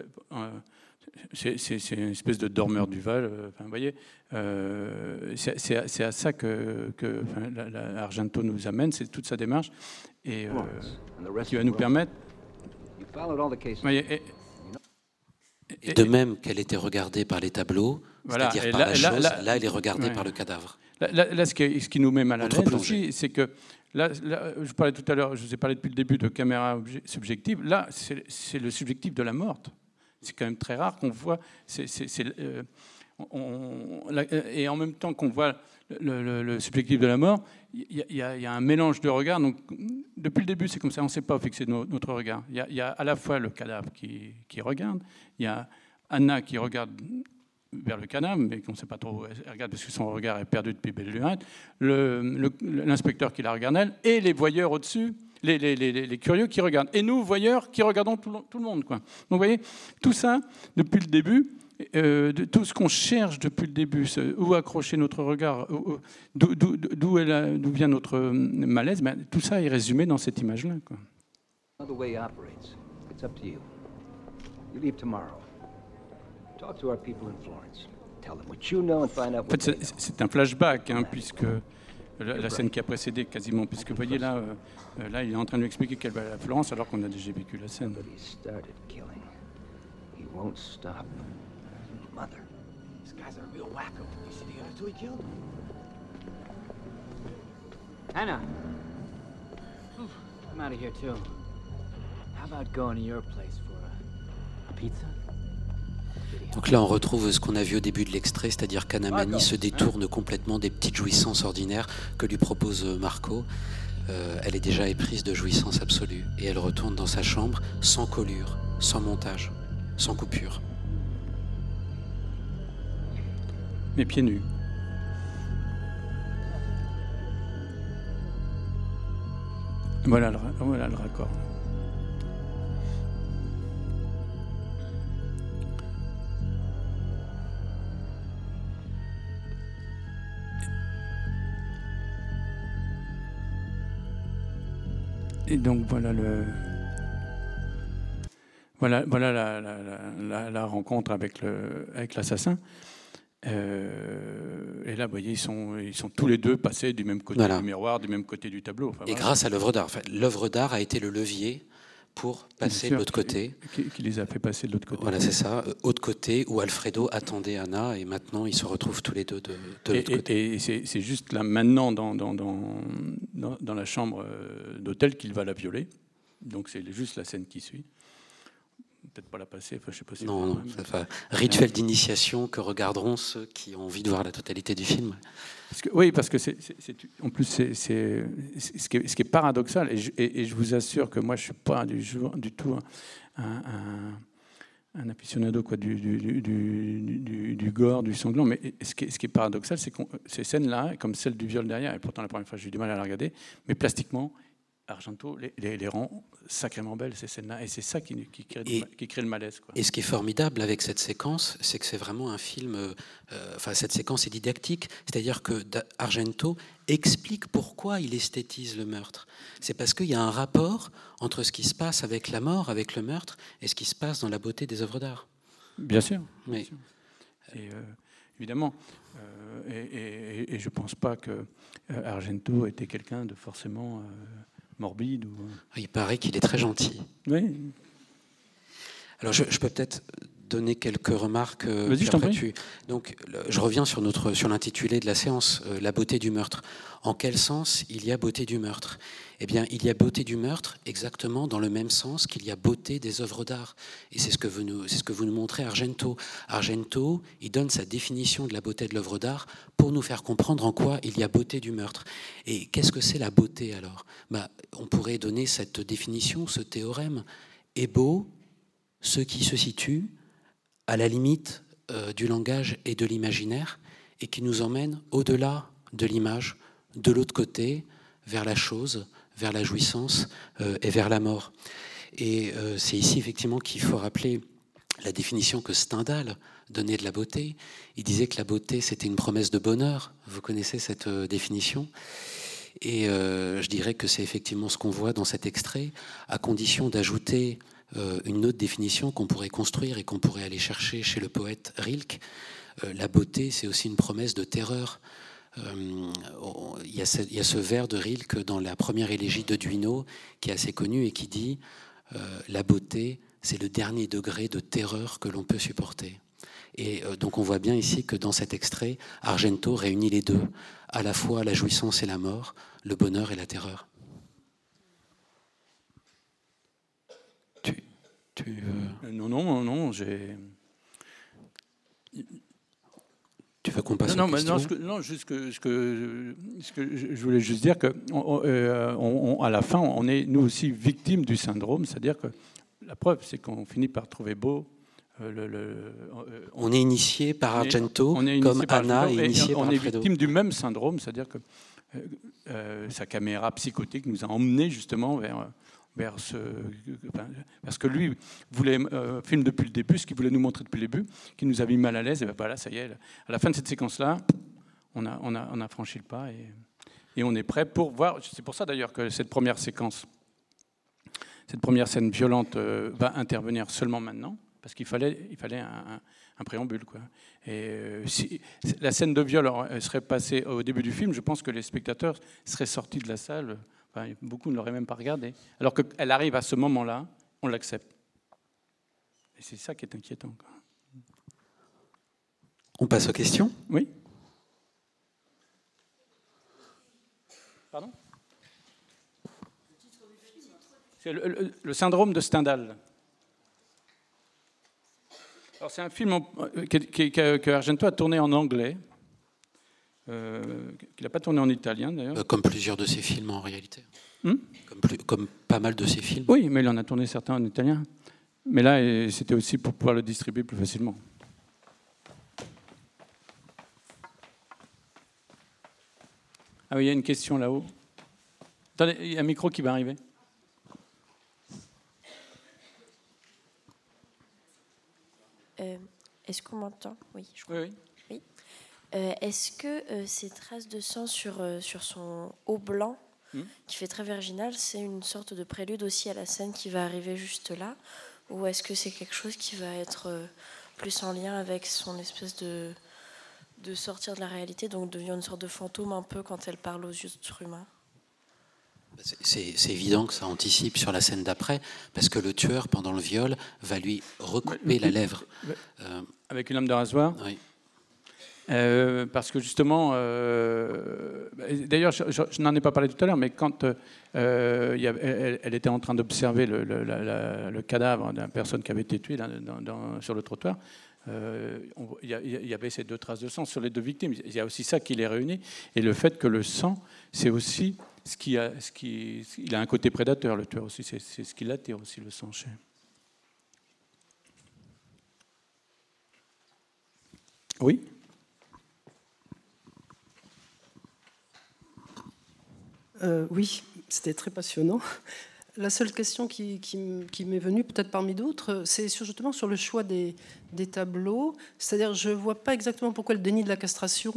c'est c'est- une espèce de dormeur du Val. euh, Enfin, vous voyez, euh, c'est à, ça que, que enfin, la- la Argento nous amène, c'est toute sa démarche, et euh, qui va nous permettre. Et- Et de même qu'elle était regardée par les tableaux, Voilà, c'est-à-dire par là- la chose, là- là, elle est regardée ouais. par le cadavre. Là, ce, qui, ce qui nous met mal à l'aise aussi, c'est que là, là, je parlais tout à l'heure, je vous ai parlé depuis le début de caméra subjective. Là, c'est le subjectif de la morte. C'est quand même très rare qu'on voit. euh, la- et en même temps qu'on voit le, le- subjectif de la mort, il y, a- un mélange de regards. Donc, depuis le début, c'est comme ça, on ne sait pas fixer no- notre regard. Il y, a, à la fois le cadavre qui, regarde, il y a Anna qui regarde vers le cadavre, mais qu'on ne sait pas trop où elle regarde parce que son regard est perdu depuis belle lurette, l'inspecteur qui la regarde elle, et les voyeurs au-dessus, les, les- les- les curieux qui regardent. Et nous, voyeurs, qui regardons tout le, tout le monde. Quoi. Donc vous voyez, tout ça, depuis le début, euh, de tout ce qu'on cherche depuis le début, où accrocher notre regard, où- où- d'où- vient notre euh, malaise, ben, tout ça est résumé dans cette image-là. En fait, c'est un flashback, hein, puisque la, la scène qui a précédé quasiment, puisque vous voyez là, euh, euh, là, il est en train de lui expliquer qu'elle va aller à Florence alors qu'on a déjà vécu la scène. But he started killing. He won't stop. Mother. This guy's a real wacko. You see the other two he killed? Anna. I'm out of here too. How about going to your place for a, a pizza? Donc là, on retrouve ce qu'on a vu au début de l'extrait, c'est-à-dire qu'Anamani se détourne complètement des petites jouissances ordinaires que lui propose euh, Marco. Euh, elle est déjà éprise de jouissance absolue et elle retourne dans sa chambre sans collure, sans montage, sans coupure. Mais pieds nus. Voilà le, voilà le raccord. Et donc voilà le. Voilà, voilà la, la- la- la- rencontre avec le- avec l'assassin. Euh, et là, vous voyez, ils sont, ils sont tous les deux passés du même côté Voilà. du miroir, du même côté du tableau. Enfin, Et voilà. grâce à l'œuvre d'art, enfin, l'œuvre d'art a été le levier pour passer de l'autre côté. Qui, qui les a fait passer de l'autre côté. Voilà, c'est ça, euh, autre côté où Alfredo attendait Anna et maintenant ils se retrouvent tous les deux de, de l'autre côté. et- c'est juste là, maintenant, dans, dans, dans, dans- dans la chambre euh, d'hôtel, qu'il va la violer. Donc c'est juste la scène qui suit. Peut-être pas la passer, enfin, je sais pas si. Non, non, ça va. rituel d'initiation que regarderont ceux qui ont envie de voir la totalité du film. Parce que- oui, parce que c'est, en plus, c'est, ce, qui est, ce qui est paradoxal, et je, et- et je vous assure que moi, je suis pas du, jour, du tout un, un- un aficionado quoi, du, du, du, du- du- du gore, du sanglant, mais ce qui est, ce qui est paradoxal, c'est que ces scènes-là, comme celle du viol derrière, et pourtant la première fois, j'ai eu du mal à la regarder, mais plastiquement, Argento les, les- les rend sacrément belles, ces scènes-là, et c'est ça qui, qui crée, du Et- ma- qui crée le malaise. Quoi. Et ce qui est formidable avec cette séquence, c'est que c'est vraiment un film. euh, enfin, cette séquence est didactique, c'est-à-dire que Argento explique pourquoi il esthétise le meurtre. C'est parce qu'il y a un rapport entre ce qui se passe avec la mort, avec le meurtre, et ce qui se passe dans la beauté des œuvres d'art. Bien sûr. bien Oui. sûr. Et, euh, évidemment. euh, et, et- je ne pense pas que Argento était quelqu'un de forcément morbide. Ou... Il paraît qu'il est très gentil. Oui, Alors, je, je peux peut-être donner quelques remarques. euh, Vas-y, je t'en prie. Donc, je reviens sur, notre, sur l'intitulé de la séance, euh, la beauté du meurtre. En quel sens il y a beauté du meurtre? Eh bien, il y a beauté du meurtre exactement dans le même sens qu'il y a beauté des œuvres d'art. Et c'est ce que vous nous, ce que vous nous montrez Argento. Argento, il donne sa définition de la beauté de l'œuvre d'art pour nous faire comprendre en quoi il y a beauté du meurtre. Et qu'est-ce que c'est la beauté alors? Bah, On pourrait donner cette définition, ce théorème. Est beau ce qui se situe à la limite euh, du langage et de l'imaginaire et qui nous emmène au-delà de l'image, de l'autre côté, vers la chose, vers la jouissance euh, et vers la mort. Et euh, c'est ici effectivement qu'il faut rappeler la définition que Stendhal donnait de la beauté. Il disait que la beauté, c'était une promesse de bonheur. Vous connaissez cette euh, définition? Et je dirais que c'est effectivement ce qu'on voit dans cet extrait, à condition d'ajouter une autre définition qu'on pourrait construire et qu'on pourrait aller chercher chez le poète Rilke. La beauté, c'est aussi une promesse de terreur. Euh, Il y, a ce- il y a ce vers de Rilke dans la première élégie de Duino qui est assez connu et qui dit euh, La beauté, c'est le dernier degré de terreur que l'on peut supporter. Et euh, donc on voit bien ici que dans cet extrait, Argento réunit les deux, à la fois la jouissance et la mort, le bonheur et la terreur. Tu, tu, non, non, non, j'ai. Qu'on passe non, aux non, mais questions. non, ce que, non, juste que, ce que, ce que je voulais juste dire que, on- on- euh, on- on- à la fin, on est nous aussi victimes du syndrome, c'est-à-dire que la preuve, c'est qu'on finit par trouver beau euh, le. le- euh, On est initié par on est- Argento, on est initié comme par Anna Argento est initiée on par est Alfredo. victime du même syndrome, c'est-à-dire que euh, sa caméra psychotique nous a emmenés justement vers, vers, ce, que lui voulait euh, filmer depuis le début, ce qu'il voulait nous montrer depuis le début, qui nous a mis mal à l'aise. Et ben voilà, ça y est, à la fin de cette séquence-là, on a, on, franchi le pas et, on est prêt pour voir. C'est pour ça d'ailleurs que cette première séquence, cette première scène violente euh, va intervenir seulement maintenant, parce qu'il fallait, il fallait un, préambule. Et euh, si la scène de viol serait passée au début du film, je pense que les spectateurs seraient sortis de la salle. Enfin, beaucoup ne l'auraient même pas regardé. Alors qu'elle arrive à ce moment-là, on l'accepte. Et c'est ça qui est inquiétant. quoi. On passe aux questions? Oui Pardon? C'est le, le- le syndrome de Stendhal. Alors c'est un film en- euh, que Argento a tourné en anglais, euh, qu'il n'a pas tourné en italien d'ailleurs. Euh, Comme plusieurs de ses films en réalité. Hmm comme, plus- comme pas mal de ses films. Oui, mais il en a tourné certains en italien. Mais là, c'était aussi pour pouvoir le distribuer plus facilement. Ah oui, il y a une question là-haut. Attendez, il y a un micro qui va arriver. Euh, Est-ce qu'on m'entend? Oui, je crois. Oui, oui. Euh, Est-ce que euh, ces traces de sang sur, euh, sur son haut blanc, Hmm. qui fait très virginal, c'est une sorte de prélude aussi à la scène qui va arriver juste là? Ou est-ce que c'est quelque chose qui va être plus en lien avec son espèce de, de sortir de la réalité, donc devient une sorte de fantôme un peu quand elle parle aux yeux humains? C'est- C'est c'est évident que ça anticipe sur la scène d'après, parce que le tueur, pendant le viol, va lui recouper la lèvre. Euh, Avec une lame de rasoir? Oui. Euh, parce que justement, euh, d'ailleurs, je, n'en ai pas parlé tout à l'heure, mais quand euh, elle, était en train d'observer le, cadavre d'une personne qui avait été tuée sur le trottoir, il y, avait ces deux traces de sang sur les deux victimes. Il y a aussi ça qui les réunit, et le fait que le sang, c'est aussi ce qui a, ce qui, il a un côté prédateur, le tueur aussi, c'est c'est ce qui l'attire aussi le sang chez. Oui? Euh, oui, c'était très passionnant. La seule question qui, qui m- qui m'est venue, peut-être parmi d'autres, c'est justement sur le choix des, des tableaux. C'est-à-dire, je ne vois pas exactement pourquoi le déni de la castration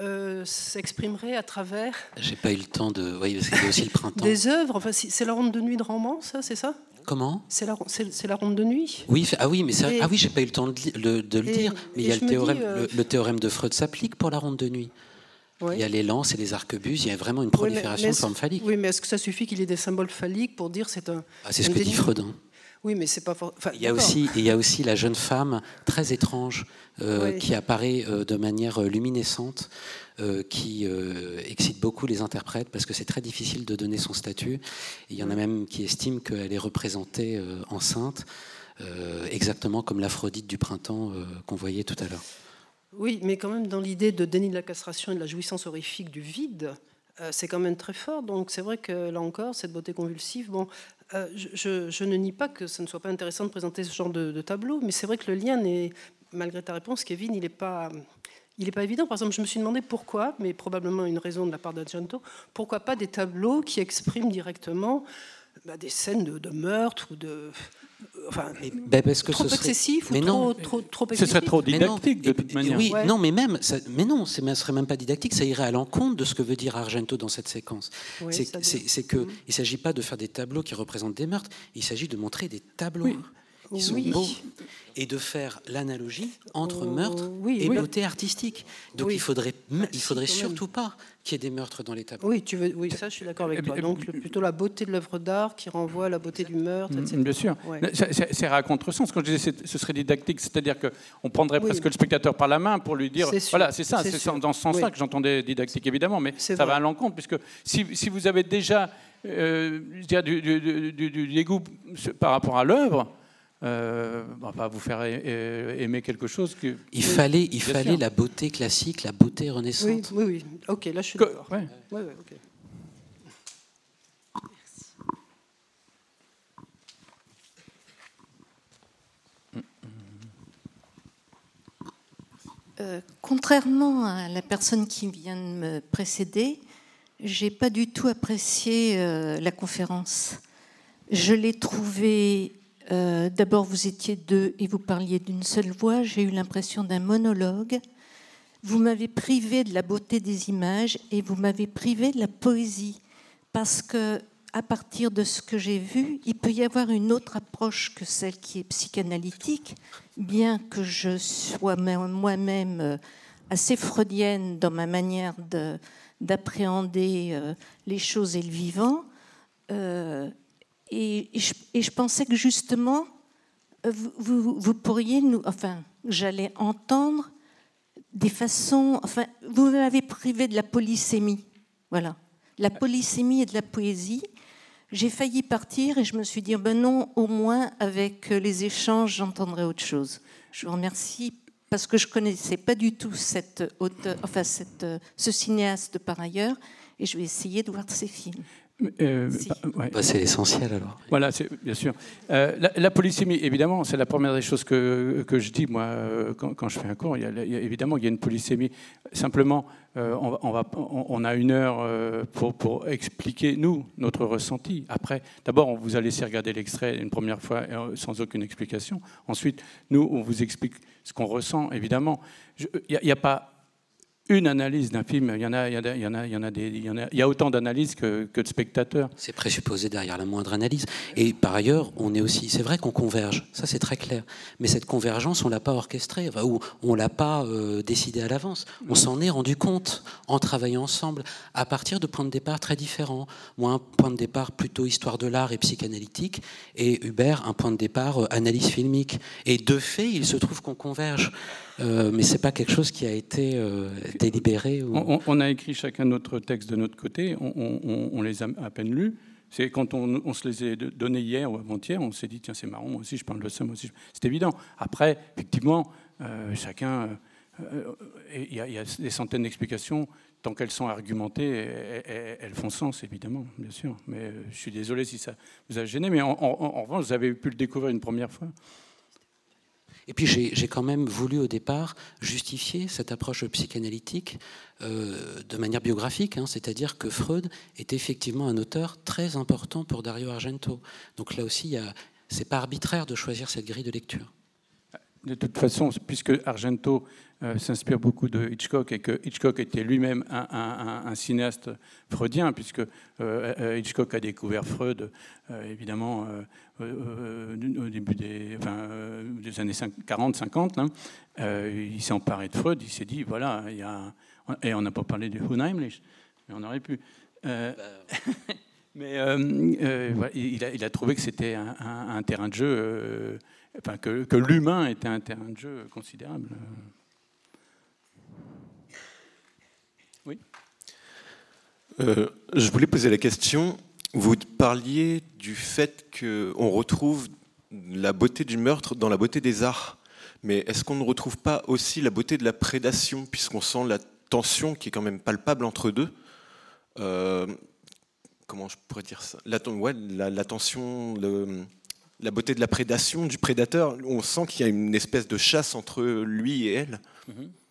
euh, s'exprimerait à travers J'ai pas eu le temps de. Oui, parce aussi le printemps. des œuvres. Enfin, c'est la ronde de nuit de Rembrandt, ça, c'est ça? Comment? C'est la, ronde de nuit oui, ah oui, mais ça, ah oui, j'ai pas eu le temps de, le, de le Et- dire. Mais il y a le dis, théorème, euh, le, le théorème de Freud s'applique pour la ronde de nuit. Il y a les lances et les arquebuses. Il y a vraiment une Oui, prolifération mais de formes phalliques. Oui, mais est-ce que ça suffit qu'il ait des symboles phalliques pour dire c'est un. Ah, c'est ce que dit Freud. Oui, mais c'est pas for- enfin, Il y a aussi, il y a aussi la jeune femme très étrange euh, Oui. qui apparaît euh, de manière euh, luminescente, euh, qui excite beaucoup les interprètes parce que c'est très difficile de donner son statut. Il y en a même qui estiment qu'elle est représentée enceinte, exactement comme l'Aphrodite du printemps qu'on voyait tout à l'heure. Oui, mais quand même, dans l'idée de déni de la castration et de la jouissance horrifique du vide, euh, c'est quand même très fort. Donc c'est vrai que là encore, cette beauté convulsive, bon, euh, je, ne nie pas que ce ne soit pas intéressant de présenter ce genre de, de tableau, mais c'est vrai que le lien n'est, malgré ta réponse, Kevin, il n'est pas. Il n'est pas évident. Par exemple, je me suis demandé pourquoi, mais probablement une raison de la part d'Argento, pourquoi pas des tableaux qui expriment directement bah, des scènes de, de meurtre ou de. Enfin, Ben, parce que trop ce serait- excessif Mais ou non. trop, trop, trop Ce serait trop Mais non, didactique de toute manière. Oui, Ouais. non, mais même, ça, mais non, ce ne serait même pas didactique, ça irait à l'encontre de ce que veut dire Argento dans cette séquence. Oui, c'est ça c'est- doit- c'est que il ne s'agit pas de faire des tableaux qui représentent des meurtres, il s'agit de montrer des tableaux Oui. Qui sont Oui. beaux et de faire l'analogie entre Oh, meurtre oui, et oui. beauté artistique. Donc Oui. il faudrait, Ah, il faudrait surtout pas qu'il y ait des meurtres dans les tableaux. Oui, tu veux, oui, ça, je suis d'accord avec Eh toi. Donc, le- plutôt la beauté de l'œuvre d'art qui renvoie à la beauté du meurtre, etc. Mm, Bien sûr. Ouais. C'est- à contresens. Quand je disais ce serait didactique, c'est-à-dire qu'on prendrait Oui. presque le spectateur par la main pour lui dire voilà, c'est ça, c'est dans ce sens-là Oui. que j'entendais didactique, évidemment, mais ça va à l'encontre, puisque si, si vous avez déjà euh, je dirais, du, du- du- du- du dégoût par rapport à l'œuvre, euh, va vous faire aimer quelque chose. Que, il fallait, il fallait la beauté classique, la beauté renaissante. Oui, oui, oui. Ok, là je suis d'accord. Ouais. Ouais, ouais, okay. Euh, contrairement à la personne qui vient de me précéder, j'ai pas du tout apprécié euh, la conférence. Je l'ai trouvée. Euh, d'abord, vous étiez deux et vous parliez d'une seule voix. J'ai eu l'impression d'un monologue. Vous m'avez privé de la beauté des images et vous m'avez privé de la poésie parce que à partir de ce que j'ai vu, il peut y avoir une autre approche que celle qui est psychanalytique, bien que je sois moi-même euh, assez freudienne dans ma manière d'appréhender euh, les choses et le vivant. Et, je, pensais que justement, vous, vous pourriez nous. Enfin, j'allais entendre des façons. Enfin, vous m'avez privé de la polysémie. Voilà. La polysémie et de la poésie j'ai failli partir et je me suis dit, ben non, au moins avec les échanges, j'entendrai autre chose. Je vous remercie parce que je connaissais pas du tout cette enfin cette, ce cinéaste par ailleurs, et je vais essayer de voir ses films. Euh, bah, bah, c'est essentiel alors. Voilà, bien sûr. Euh, la, polysémie, évidemment, c'est la première des choses que, que je dis moi euh, quand, je fais un cours. Il y a, évidemment, il y a une polysémie. Simplement, on, va, on, a une heure pour, pour, expliquer nous notre ressenti. Après, d'abord, on vous a laissé regarder l'extrait une première fois sans aucune explication. Ensuite, nous, on vous explique ce qu'on ressent. Évidemment, il n'y a, a pas une analyse d'un film, il y en a, il y en a, il y en a, des, il y, a, autant d'analyses que, que, de spectateurs. C'est présupposé derrière la moindre analyse. Et par ailleurs, on est aussi, c'est vrai qu'on converge, ça c'est très clair. Mais cette convergence, on l'a pas orchestrée, ou on l'a pas euh, décidée à l'avance. On s'en est rendu compte en travaillant ensemble, à partir de points de départ très différents. Moi, un point de départ plutôt histoire de l'art et psychanalytique, et Hubert, un point de départ euh, analyse filmique. Et de fait, il se trouve qu'on converge. Euh, mais c'est pas quelque chose qui a été euh, délibéré. On, a écrit chacun notre texte de notre côté, on, les a à peine lus. C'est quand on, se les a donnés hier ou avant-hier, on s'est dit tiens c'est marrant, moi aussi je parle de ça, moi aussi. C'est évident. Après, effectivement, euh, chacun, il y, a des centaines d'explications. Tant qu'elles sont argumentées, elles, font sens, évidemment, bien sûr. Mais je suis désolé si ça vous a gêné. Mais en revanche, vous avez pu le découvrir une première fois. Et puis j'ai quand même voulu au départ justifier cette approche psychanalytique euh, de manière biographique, hein, c'est-à-dire que Freud est effectivement un auteur très important pour Dario Argento. Donc là aussi, c'est pas arbitraire de choisir cette grille de lecture. De toute façon, puisque Argento euh, s'inspire beaucoup de Hitchcock et que Hitchcock était lui-même un, cinéaste freudien, puisque euh, Hitchcock a découvert Freud, évidemment, euh, au début des, années 40-50, hein, euh, il s'est emparé de Freud, il s'est dit, voilà, il y a... Et on n'a pas parlé du Unheimlich, mais on aurait pu. Euh, *laughs* mais il, a, trouvé que c'était un, terrain de jeu, enfin, que l'humain était un terrain de jeu considérable. Je voulais poser la question vous parliez du fait qu'on retrouve la beauté du meurtre dans la beauté des arts. Mais est-ce qu'on ne retrouve pas aussi la beauté de la prédation, puisqu'on sent la tension qui est quand même palpable entre deux euh, Comment je pourrais dire ça? La, tension, la beauté de la prédation, du prédateur. On sent qu'il y a une espèce de chasse entre lui et elle. Mhm. Bah,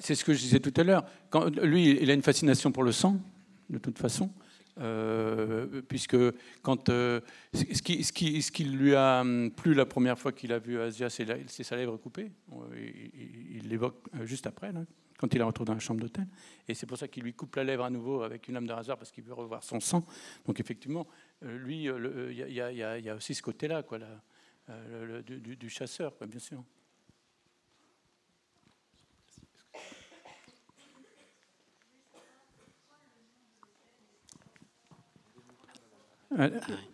c'est ce que je disais tout à l'heure. Lui, il a une fascination pour le sang de toute façon. Euh, puisque quand euh, ce, qui, lui a hum, plu la première fois qu'il a vu Asia, c'est sa lèvre coupée. Il l'évoque euh, juste après, quand il la retrouve dans la chambre d'hôtel. Et c'est pour ça qu'il lui coupe la lèvre à nouveau avec une lame de rasoir parce qu'il veut revoir son sang. Donc effectivement, lui, il y, a aussi ce côté-là, quoi, du, chasseur, bien sûr.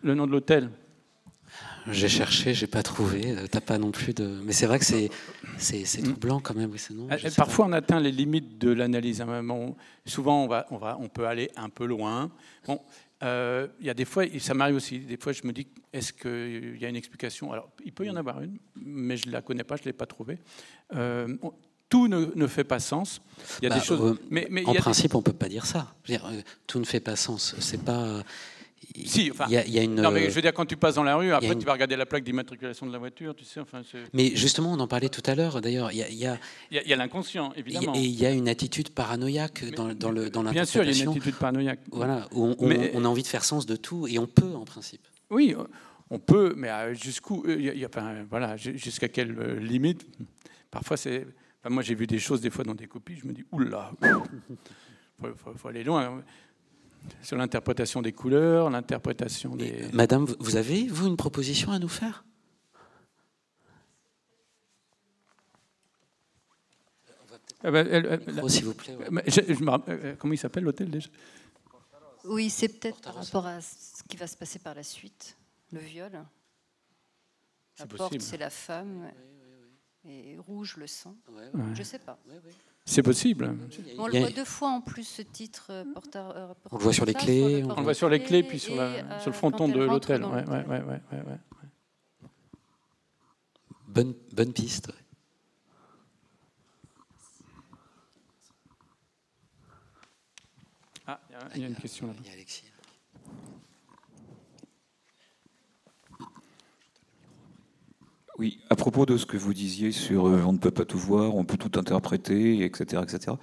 Le nom de l'hôtel J'ai cherché, j'ai pas trouvé. Euh, t'as pas non plus de. Mais c'est vrai que c'est c'est mm. troublant quand même. Oui, euh, Parfois, on atteint les limites de l'analyse. Hein, souvent, on va, on va, on peut aller un peu loin. Bon, Euh, Il y a des fois, et ça m'arrive aussi, des fois je me dis, est-ce qu'il y a une explication? Alors, il peut y en avoir une, mais je ne la connais pas, je ne l'ai pas trouvée. Euh, tout ne, ne fait pas sens. Il y a Bah, des choses. euh, mais, en des- principe, on peut pas dire ça. Je veux dire, euh, tout ne fait pas sens. C'est pas. Si, enfin, il y a, y a une. non, mais je veux dire, quand tu passes dans la rue, après, une- tu vas regarder la plaque d'immatriculation de la voiture, tu sais, enfin, c'est- Mais justement, on en parlait tout à l'heure. D'ailleurs, il y a, il y a- l'inconscient, évidemment. et il y a une attitude paranoïaque dans, dans le dans Bien sûr, il y a une attitude paranoïaque. Voilà, où on, on- Mais- on a envie de faire sens de tout et on peut en principe. Oui, euh, on peut, mais euh, jusqu'où euh, enfin, voilà, ju- Jusqu'à quelle euh, limite Parfois, c'est. enfin, moi, j'ai vu des choses des fois dans des copies, je me dis, oula, il faut, faut- faut aller loin. Sur l'interprétation des couleurs, l'interprétation des. Madame, vous- avez vous une proposition à nous faire? Ah ben, elle- elle- Micro, s'il vous plaît, ouais. Je- je euh, comment il s'appelle l'hôtel déjà? Oui, c'est peut-être par rapport à ce qui va se passer par la suite, le viol. La C'est porte, possible. c'est la femme, et rouge, le sang. ouais. Je sais pas. C'est possible. On le voit deux fois en plus, ce titre. euh, porte à- euh, On le voit sur les clés, On le voit sur les clés, puis sur, la- euh, sur le fronton de l'hôtel. dans Ouais, l'hôtel. ouais, ouais, ouais, ouais, ouais. Bonne, bonne piste. Ah, il y a- il y a une question là. Il y a Alexis. Oui, à propos de ce que vous disiez sur euh, on ne peut pas tout voir, on peut tout interpréter, etc., etc.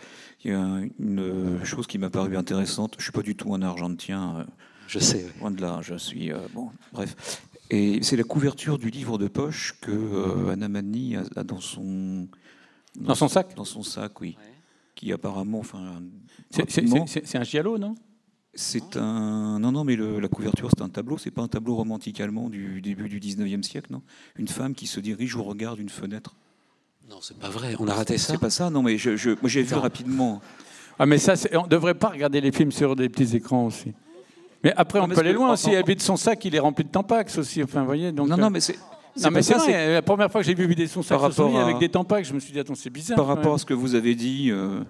Il y a un- une euh, chose qui m'a paru intéressante. Je suis pas du tout un Argentien. euh, Je sais. Loin de là, je suis euh, bon. Bref, et c'est la couverture du livre de poche que euh, Anna Manny a, a dans son Dans son sac? Dans son sac, oui. Qui apparemment, enfin, c'est un giallo, non? C'est un non non mais le- la couverture c'est un tableau, c'est pas un tableau romantique allemand du début du 19e siècle, non? Une femme qui se dirige au regard d'une fenêtre. Non, c'est pas vrai. On a raté ça. C'est pas ça, non mais je, je- moi j'ai vu rapidement. Ah, mais ça, c'est- on devrait pas regarder les films sur des petits écrans aussi. Mais après, Non, on parce peut aller loin aussi. Il habite son sac, il est rempli de tampax aussi. Enfin, vous voyez. Donc, Non euh, non mais c'est Non, mais c'est ça, vrai. La première fois que j'ai vu vider son sac Par rapport à- avec des tampax, je me suis dit, attends, c'est bizarre. Par rapport même. à ce que vous avez dit, euh,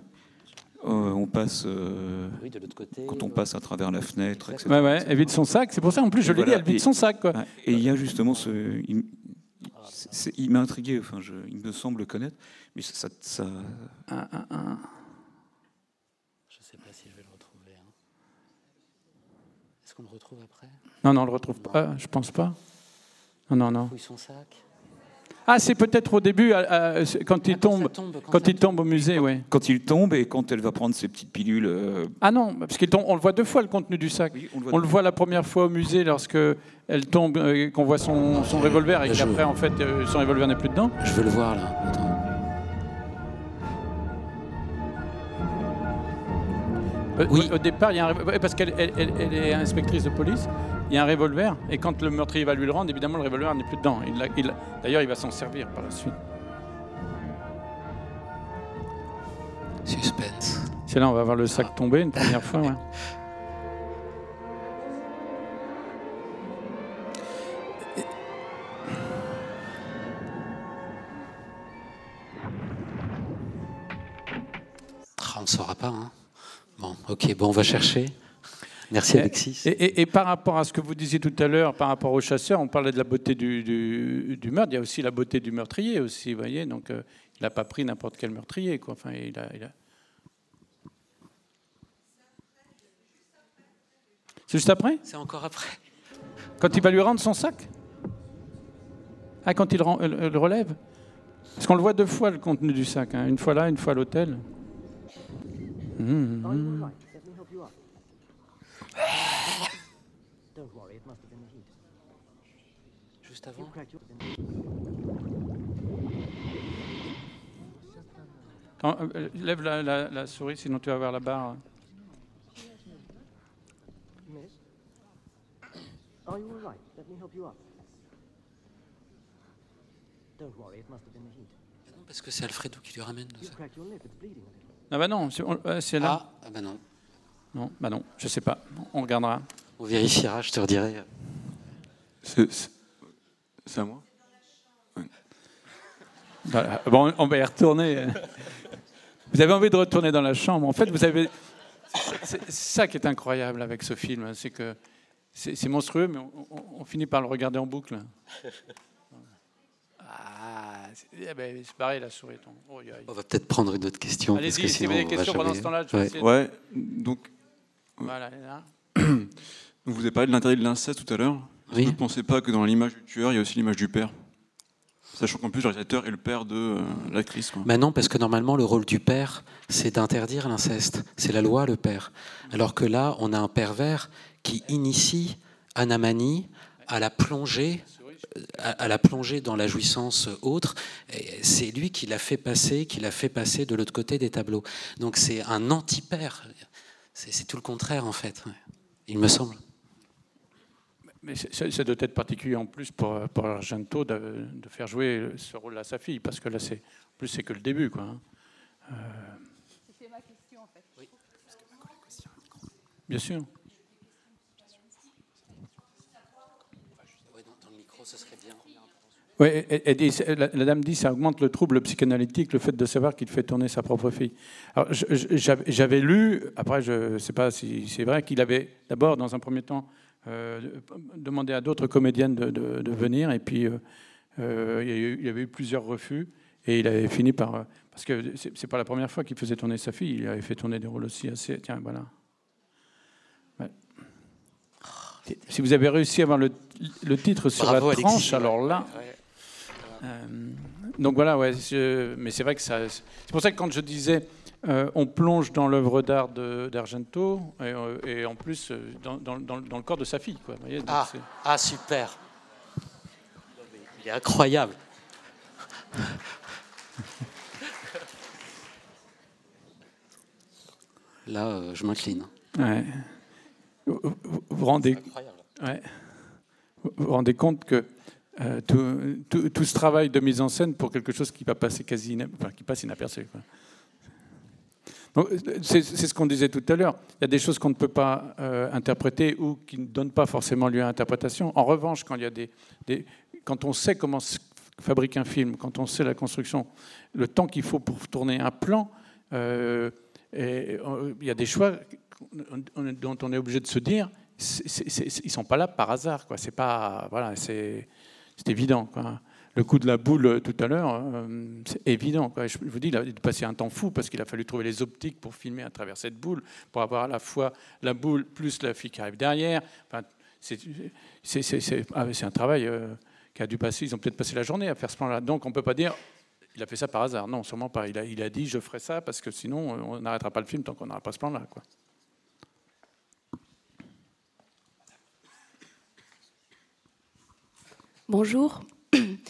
euh, on passe euh, Oui, de l'autre côté. quand on passe à travers la fenêtre, etc. Ouais, ouais, elle vide son sac. C'est pour ça, en plus, je l'ai dit, voilà. elle vide Et- son sac. Quoi. Et il y a justement ce. Il, c'est- c'est- il m'a intrigué, enfin, je, il me semble le connaître, mais ça. ça- Un, un, un. Je sais pas si je vais le retrouver. hein. Est-ce qu'on le retrouve après? Non, non, on le retrouve pas. Je pense pas. Non, non, non. Fouille son sac? Ah, c'est peut-être au début, à- à- c'est quand il Ah, quand tombe, tombe, quand quand ça il tombe au musée, ouais. Quand il tombe et quand elle va prendre ses petites pilules. euh, Ah non, parce qu'il tombe, on le voit deux fois le contenu du sac. oui, on le voit On le voit la première fois au musée lorsque elle tombe, euh, qu'on voit son, son revolver et qu'après en fait euh, son revolver n'est plus dedans. Je veux le voir là. Attends. Oui. Au, au départ, il y a un parce qu'elle elle- elle- elle est inspectrice de police, il y a un revolver et quand le meurtrier va lui le rendre, évidemment le revolver n'est plus dedans. Il il D'ailleurs, il va s'en servir par la suite. Suspense. C'est là, on va voir le sac tomber une première fois. ouais. On ne saura pas. hein. Bon, ok, bon, on va chercher. Merci Alexis. Et, et- et par rapport à ce que vous disiez tout à l'heure, par rapport au chasseur, on parlait de la beauté du, du- du meurtre. Il y a aussi la beauté du meurtrier aussi, vous voyez. Donc, euh, il n'a pas pris n'importe quel meurtrier, quoi. Enfin, il a, il a- C'est juste après? C'est encore après. Quand il va lui rendre son sac? Ah, quand il euh, le relève? Parce qu'on le voit deux fois, le contenu du sac. hein. Une fois là, une fois à l'hôtel. Juste avant. Lève la, souris, sinon tu vas voir la barre. Are you all right? Let me help you up. Don't worry, it must have been the heat. Non, Parce que c'est Alfredo qui lui ramène. Ah bah non, c'est on- euh, là. Ah, ah bah non. Non, bah non, je sais pas. On regardera. On vérifiera, je te redirai. C'est à moi? Voilà. Bon, on va y retourner. Vous avez envie de retourner dans la chambre. En fait, vous avez. c'est ça qui est incroyable avec ce film, c'est que c'est monstrueux, mais on, finit par le regarder en boucle. Ah, eh ben, pareil, la souris tombe. On va peut-être prendre une autre question. Allez-y, si vous avez des questions pendant ce temps-là, je ouais. ouais. donc. Voilà, là. vous avez parlé de l'intérêt de l'inceste tout à l'heure. Oui. Vous ne pensez pas que dans l'image du tueur, il y a aussi l'image du père? Sachant qu'en plus, le réalisateur est le père de euh, l'actrice. Mais non, parce que normalement, le rôle du père, c'est d'interdire l'inceste. C'est la loi, le père. Alors que là, on a un pervers qui initie Anamani à la plongée à, la plongée dans la jouissance autre, c'est lui qui l'a fait passer, qui l'a fait passer de l'autre côté des tableaux. Donc c'est un anti-père. C'est tout le contraire en fait, il me semble. Mais ça doit être particulier en plus pour, pour Argento de, de, faire jouer ce rôle à sa fille, parce que là, c'est plus c'est que le début, quoi. Hein. Euh... C'était ma question, en fait. Oui. Bien sûr. Oui, la, dame dit ça augmente le trouble psychanalytique, le fait de savoir qu'il fait tourner sa propre fille. Alors, j'avais lu, après, je ne sais pas si c'est vrai, qu'il avait d'abord, dans un premier temps, euh, demandé à d'autres comédiennes de, venir, et puis euh, euh, il, y avait eu plusieurs refus, et il avait fini par. Parce que c'est pas la première fois qu'il faisait tourner sa fille, il avait fait tourner des rôles aussi assez. Tiens, voilà. Si vous avez réussi à avoir le, titre sur la tranche, alors là. Donc voilà, ouais, mais c'est vrai que ça. C'est pour ça que quand je disais euh, on plonge dans l'œuvre d'art d'Argento et, euh, et, en plus dans, dans, dans, le corps de sa fille. Quoi, voyez, ah, ah, super Il est incroyable Là, je m'incline. Ouais. Vous, vous, rendez, ouais. vous, vous rendez compte que euh, tout, ce travail de mise en scène pour quelque chose qui va passer quasi, qui passe inaperçu. C'est ce qu'on disait tout à l'heure. Il y a des choses qu'on ne peut pas euh, interpréter ou qui ne donnent pas forcément lieu à interprétation. En revanche, quand, il y a des, quand on sait comment se fabrique un film, quand on sait la construction, le temps qu'il faut pour tourner un plan, euh, il y a des choix dont on est obligé de se dire, ils ne sont pas là par hasard. C'est pas voilà, c'est c'est évident. Le coup de la boule euh, tout à l'heure, euh, c'est évident. Je vous dis, il a passé un temps fou parce qu'il a fallu trouver les optiques pour filmer à travers cette boule, pour avoir à la fois la boule plus la fille qui arrive derrière. Enfin, c'est ah, un travail euh, qui a dû passer. Ils ont peut-être passé la journée à faire ce plan-là. Donc on ne peut pas dire il a fait ça par hasard. Non, sûrement pas. Il a dit je ferai ça parce que sinon on n'arrêtera pas le film tant qu'on n'aura pas ce plan-là. Bonjour.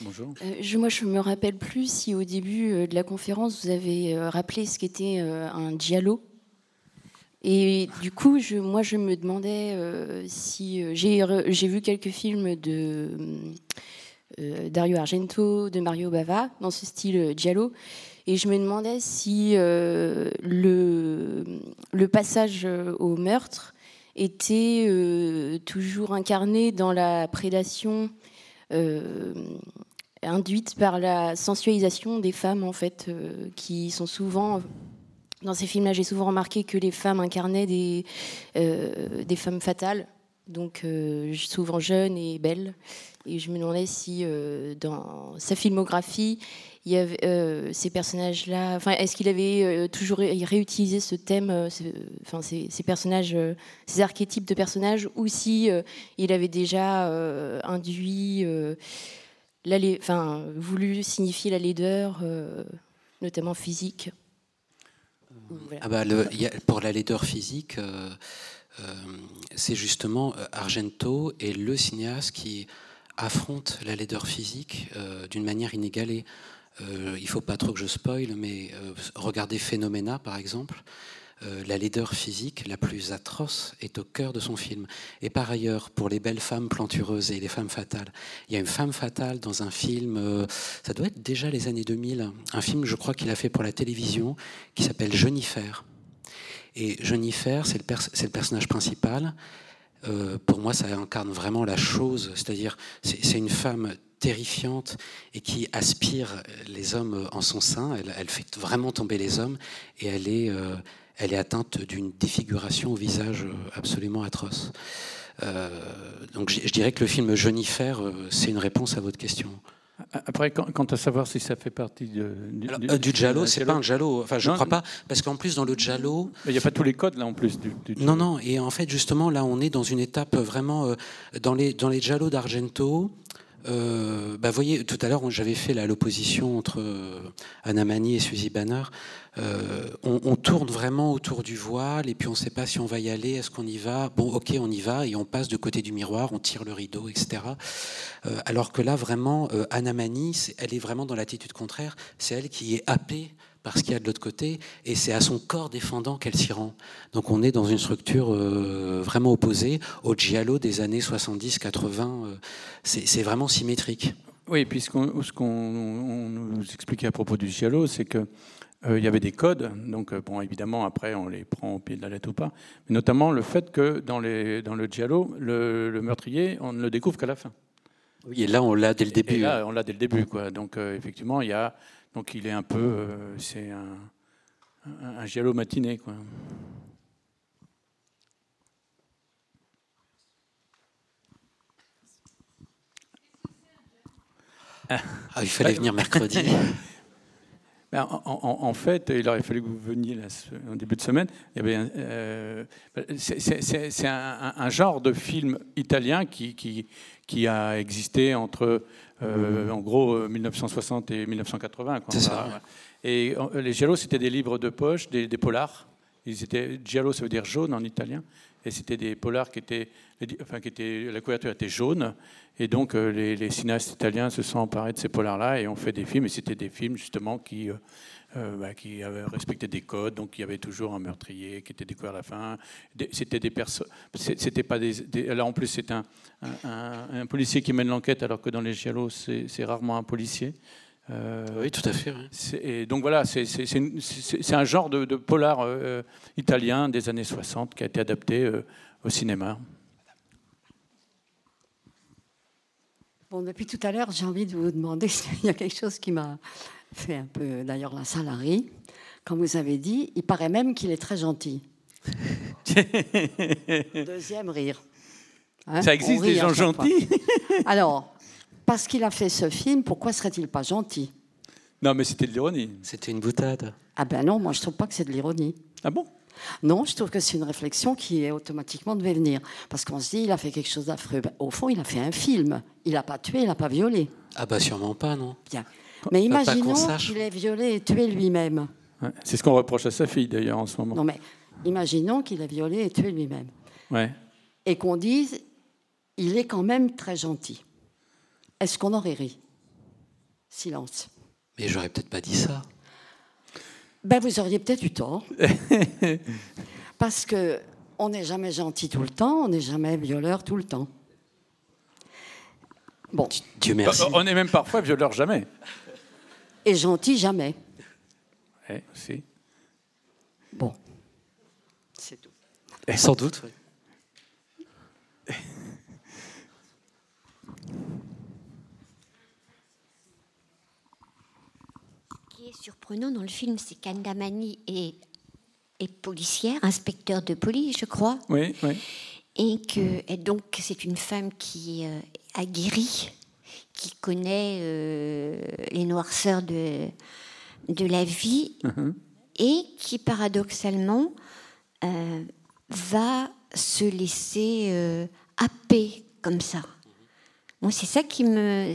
Bonjour. Euh, je, moi, je me rappelle plus si au début euh, de la conférence, vous avez euh, rappelé ce qu'était un dialogue. Et du coup, je, moi, je me demandais si j'ai vu quelques films de Dario Argento, de Mario Bava, dans ce style giallo, et je me demandais si le, le passage au meurtre était toujours incarné dans la prédation induite par la sensualisation des femmes, en fait, euh, qui sont souvent dans ces films-là, j'ai souvent remarqué que les femmes incarnaient des, euh, des femmes fatales, donc souvent jeunes et belles. Et je me demandais si dans sa filmographie, il y avait ces personnages-là. Enfin, est-ce qu'il avait toujours réutilisé ce thème, ces, personnages, ces archétypes de personnages, ou si il avait déjà induit, voulu signifier la laideur, notamment physique? Ah bah pour la laideur physique, c'est justement Argento et le cinéaste qui affronte la laideur physique d'une manière inégalée. Euh, il ne faut pas trop que je spoil, mais euh, regardez Phénoména, par exemple. Euh, la laideur physique la plus atroce est au cœur de son film. Et par ailleurs, pour les belles femmes plantureuses et les femmes fatales, il y a une femme fatale dans un film, ça doit être déjà les années 2000, un film, je crois qu'il a fait pour la télévision, qui s'appelle Jennifer. Et Jennifer, c'est le, personnage principal. Pour moi, ça incarne vraiment la chose, c'est-à-dire c'est une femme terrifiante et qui aspire les hommes en son sein. Elle, fait vraiment tomber les hommes et elle est, euh, elle est atteinte d'une défiguration au visage absolument atroce. donc je dirais que le film Jennifer, c'est une réponse à votre question. Après, quant à savoir si ça fait partie de, du, Alors, du Giallo, c'est pas un Giallo. Enfin, je ne crois pas, parce qu'en plus, dans le Giallo. Il n'y a pas tous les codes, là, en plus. Du, non, non. Et en fait, justement, là, on est dans une étape vraiment. dans les, dans les d'Argento, euh, bah, voyez, tout à l'heure, j'avais fait l'opposition entre euh, Anna Mani et Suzy Banner. Euh, on, tourne vraiment autour du voile et puis on ne sait pas si on va y aller, est-ce qu'on y va? Bon, ok, on y va et on passe de côté du miroir, on tire le rideau, etc. alors que là, vraiment, Anna Mani, elle est vraiment dans l'attitude contraire. C'est elle qui est happée parce qu'il y a de l'autre côté, et c'est à son corps défendant qu'elle s'y rend. Donc on est dans une structure euh, vraiment opposée au giallo des années 70-80. Euh, c'est vraiment symétrique. Oui, et puis ce qu'on nous expliquait à propos du giallo, c'est que euh, il y avait des codes, donc bon, évidemment, après, on les prend au pied de la lettre ou pas, mais notamment le fait que dans, les, dans le giallo, le, le meurtrier, on ne le découvre qu'à la fin. Oui, et là, on l'a dès le début. Et là, on l'a dès le début, quoi. Donc, effectivement, il y a donc il est un peu, euh, c'est un, un, giallo matiné, quoi. Ah, il fallait venir mercredi. *laughs* En, fait, il aurait fallu que vous veniez en début de semaine. Euh, c'est un, genre de film italien qui, qui, qui a existé entre euh, en gros 1960 euh, et 1980. C'est ça. Et euh, les giallo, c'était des livres de poche, des, polars. Ils étaient, giallo, ça veut dire jaune en italien. Et c'était des polars qui étaient, enfin, qui étaient, la couverture était jaune. Et donc les, cinéastes italiens se sont emparés de ces polars-là et ont fait des films. Et c'était des films justement qui euh, bah, qui respecté des codes, donc il y avait toujours un meurtrier qui était découvert à la fin. C'était des personnes, c'était pas des, là en plus c'est un, un, policier qui mène l'enquête, alors que dans les giallo c'est rarement un policier. Euh, oui, tout à fait. Et donc voilà, c'est un genre de, polar euh, italien des années 60 qui a été adapté au cinéma. Bon, depuis tout à l'heure, j'ai envie de vous demander *laughs* s'il y a quelque chose qui m'a fait un peu d'ailleurs la salariée, quand vous avez dit, il paraît même qu'il est très gentil. *laughs* Deuxième rire. Hein, Ça existe des gens gentils? Alors, parce qu'il a fait ce film, pourquoi serait-il pas gentil? Non, mais c'était de l'ironie. C'était une boutade. Ah ben non, moi je trouve pas que c'est de l'ironie. Ah bon? Non, je trouve que c'est une réflexion qui est automatiquement devait venir. Parce qu'on se dit, il a fait quelque chose d'affreux. Ben, au fond, il a fait un film. Il n'a pas tué, il n'a pas violé. Ah bah sûrement pas, non? Bien. Mais imaginons qu'il ait violé et tué lui-même. c'est ce qu'on reproche à sa fille d'ailleurs en ce moment. Non mais imaginons qu'il ait violé et tué lui-même. Ouais. Et qu'on dise, il est quand même très gentil. Est-ce qu'on aurait ri? Silence. Mais j'aurais peut-être pas dit ça. Ben vous auriez peut-être eu tort. *laughs* Parce que on n'est jamais gentil tout le temps, on n'est jamais violeur tout le temps. Bon. Dieu merci. On est même parfois violeur jamais et gentil jamais. Oui, si. Bon, c'est tout. Sans doute. *laughs* surprenant dans le film, c'est qu'Andamani est, est policière, inspecteur de police, je crois. Oui, oui. Et que et donc c'est une femme qui euh, a guéri qui connaît euh, les noirceurs de, de la vie mhm. et qui paradoxalement euh, va se laisser euh, happer comme ça. Moi, c'est ça qui me.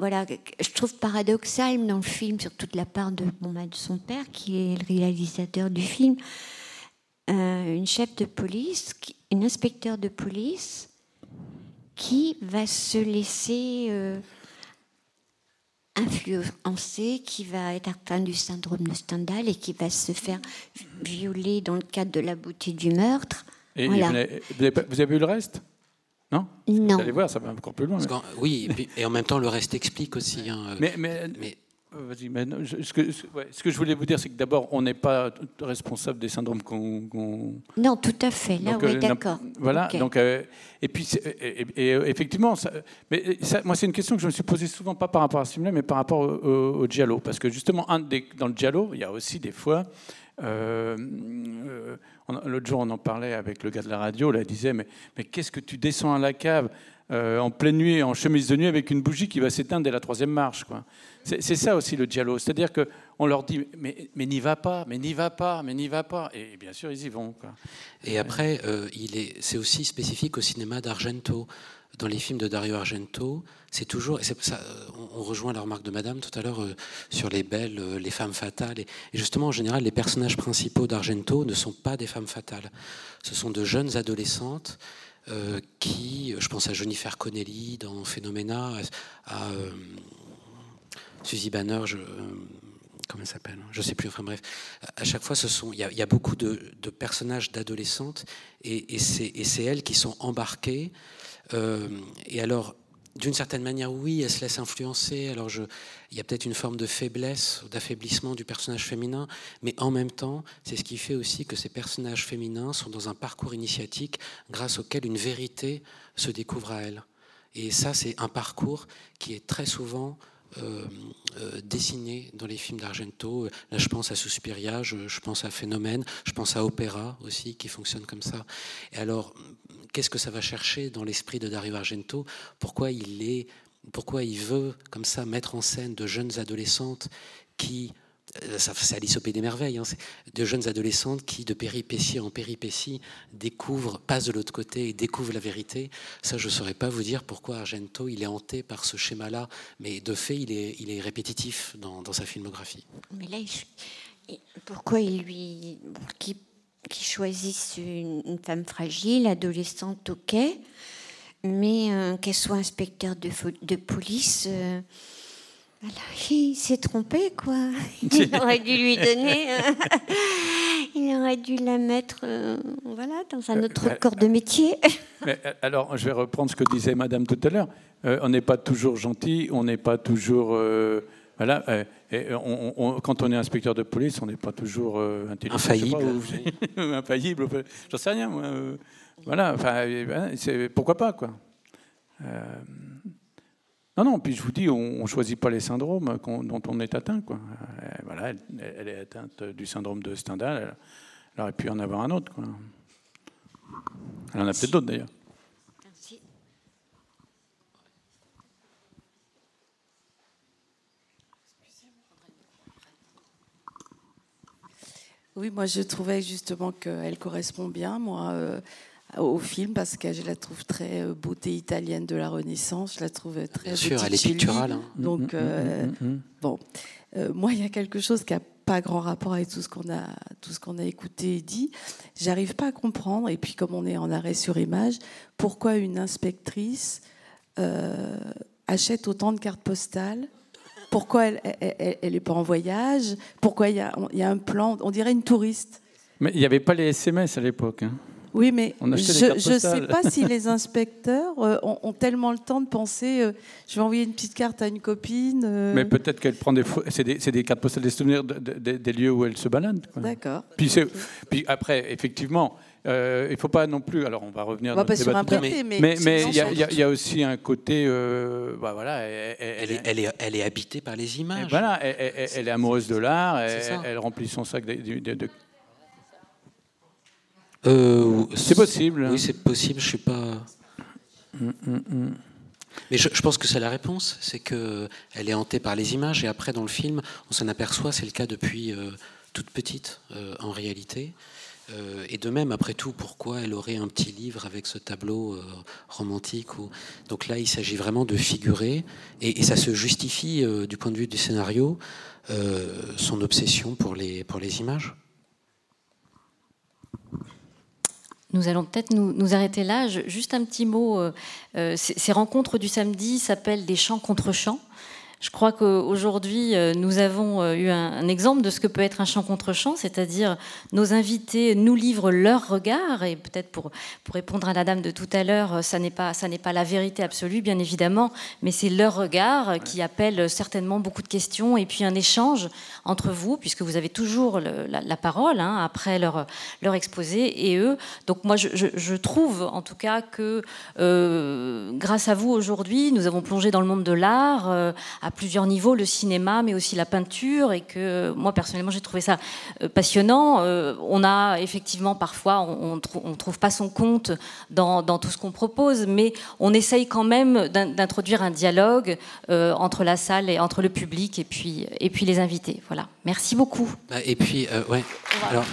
Voilà, je trouve paradoxal dans le film, surtout de la part de, bon, bah, de son père, qui est le réalisateur du film. une chef de police, une inspecteur de police, qui va se laisser euh, influencer, qui va être atteint du syndrome de Stendhal et qui va se faire violer dans le cadre de la beauté du meurtre. Et vous, avez, vous, avez, vu le reste? Non Non. Vous allez voir, ça va encore plus loin. Oui, et, en même temps, le reste explique aussi. Hein, mais, mais, mais euh, vas-y, mais ce, que, ce, que, je voulais vous dire, c'est que d'abord, on n'est pas responsable des syndromes qu'on. Non, tout à fait. Là, oui, euh, d'accord. Voilà. Donc, euh, et puis, et, effectivement, ça, mais ça, moi, c'est une question que je me suis posée souvent, pas par rapport à ce film-là, mais par rapport au, au, Giallo, parce que justement, un des, dans le Giallo, il y a aussi des fois L'autre jour, on en parlait avec le gars de la radio, là, il disait, mais, qu'est-ce que tu descends à la cave en pleine nuit, en chemise de nuit, avec une bougie qui va s'éteindre dès la troisième marche. C'est ça aussi le dialogue. C'est-à-dire qu'on leur dit mais, n'y va pas, mais n'y va pas, mais n'y va pas. Et bien sûr, ils y vont. Et après, c'est aussi spécifique au cinéma d'Argento dans les films de Dario Argento, c'est toujours, euh, on rejoint la remarque de Madame tout à l'heure euh, sur les belles, euh, les femmes fatales. Et, justement, en général, les personnages principaux d'Argento ne sont pas des femmes fatales. Ce sont de jeunes adolescentes qui, je pense à Jennifer Connelly dans Phenomena, à, Suzy Banner, je, comment elle s'appelle Je ne sais plus. Enfin bref, à chaque fois, ce sont, il y, a, beaucoup de, personnages d'adolescentes et, c'est elles qui sont embarquées et alors, d'une certaine manière, oui, elle se laisse influencer. Alors, il y a peut-être une forme de faiblesse, d'affaiblissement du personnage féminin, mais en même temps, c'est ce qui fait aussi que ces personnages féminins sont dans un parcours initiatique grâce auquel une vérité se découvre à elles. Et ça, c'est un parcours qui est très souvent euh, euh, dessiné dans les films d'Argento. Là, je pense à Suspiria, je, je, pense à Phénomène, je pense à Opéra aussi, qui fonctionne comme ça. Et alors, qu'est-ce que ça va chercher dans l'esprit de Dario Argento? Pourquoi il est, pourquoi il veut comme ça mettre en scène de jeunes adolescentes qui euh, c'est Alice au Pays des Merveilles, hein, de jeunes adolescentes qui, de péripétie en péripétie, découvrent, passent de l'autre côté et découvrent la vérité. Ça, je ne saurais pas vous dire pourquoi Argento, il est hanté par ce schéma-là, mais de fait, il est, il est répétitif dans, sa filmographie. Mais là, pourquoi il lui qui choisissent une, femme fragile, adolescente, ok, mais euh, qu'elle soit inspecteur de, de police, euh, il s'est trompé, quoi. *laughs* Il aurait dû lui *laughs* donner, euh, il aurait dû la mettre, voilà, dans un autre corps de métier. *laughs* alors, je vais reprendre ce que disait Madame tout à l'heure. on n'est pas toujours gentil, on n'est pas toujours voilà, euh, et quand on est inspecteur de police, on n'est pas toujours euh, intelligent. Infaillible. infaillible, j'en sais rien. Moi. Euh, voilà, enfin, pourquoi pas, quoi. Non, non, puis je vous dis, on ne choisit pas les syndromes dont on est atteint. Quoi. voilà, elle, est atteinte du syndrome de Stendhal, elle, aurait pu en avoir un autre. Quoi. Elle en a peut-être d'autres d'ailleurs. Oui, moi je trouvais justement qu'elle correspond bien, moi, euh, au film parce que je la trouve très euh, beauté italienne de la Renaissance. Je la trouve très. Bien sûr, elle est picturale. Hein. Donc, mm, mm, euh, mm, bon, moi, il y a quelque chose qui a pas grand rapport avec tout ce qu'on a, tout ce qu'on a écouté et dit. J'arrive pas à comprendre. Et puis, comme on est en arrêt sur image, pourquoi une inspectrice achète autant de cartes postales? Pourquoi elle n'est pas en voyage? Pourquoi il y, a, un plan On dirait une touriste. Mais il n'y avait pas les SMS à l'époque. Hein. Oui, mais je ne sais pas si *laughs* les inspecteurs euh, ont, tellement le temps de penser euh, je vais envoyer une petite carte à une copine. Euh. Mais peut-être qu'elle prend des. C'est des, des, cartes postales des souvenirs des lieux où elle se balade. D'accord. Puis, puis après, effectivement, euh, il ne faut pas non plus. Alors, on va revenir. On va sur un mais, mais, mais il y, a aussi un côté. Euh, bah, voilà, elle, est, elle, est, elle, est, habitée par les images. voilà, elle, est amoureuse de l'art. Elle, remplit son sac de. Euh, c'est possible. Oui, c'est possible. Je suis pas. Mais je, je, pense que c'est la réponse, c'est que elle est hantée par les images et après dans le film, on s'en aperçoit, c'est le cas depuis toute petite en réalité. Euh, et de même, après tout, pourquoi elle aurait un petit livre avec ce tableau euh, romantique ou... Donc là, il s'agit vraiment de figurer, et, ça se justifie euh, du point de vue du scénario, son obsession pour les, pour les images. Nous allons peut-être nous, nous, arrêter là. juste un petit mot. ces rencontres du samedi s'appellent des chants contre chants. Je crois qu'aujourd'hui, euh, nous avons euh, eu un, exemple de ce que peut être un chant contre chant, c'est-à-dire nos invités nous livrent leur regard, et peut-être pour, pour répondre à la dame de tout à l'heure, ça n'est pas, ça pas la vérité absolue, bien évidemment, mais c'est leur regard qui appelle certainement beaucoup de questions, et puis un échange entre vous, puisque vous avez toujours la, parole hein, après leur, leur exposé, et eux. Donc moi, je, je, trouve en tout cas que euh, grâce à vous aujourd'hui, nous avons plongé dans le monde de l'art à plusieurs niveaux, le cinéma, mais aussi la peinture, et que moi personnellement j'ai trouvé ça passionnant. on a effectivement parfois, on ne trouve pas son compte dans, dans tout ce qu'on propose, mais on essaye quand même d'introduire un dialogue entre la salle et entre le public et puis, et puis les invités. Voilà. Merci beaucoup. Bah, et puis, ouais. Alors.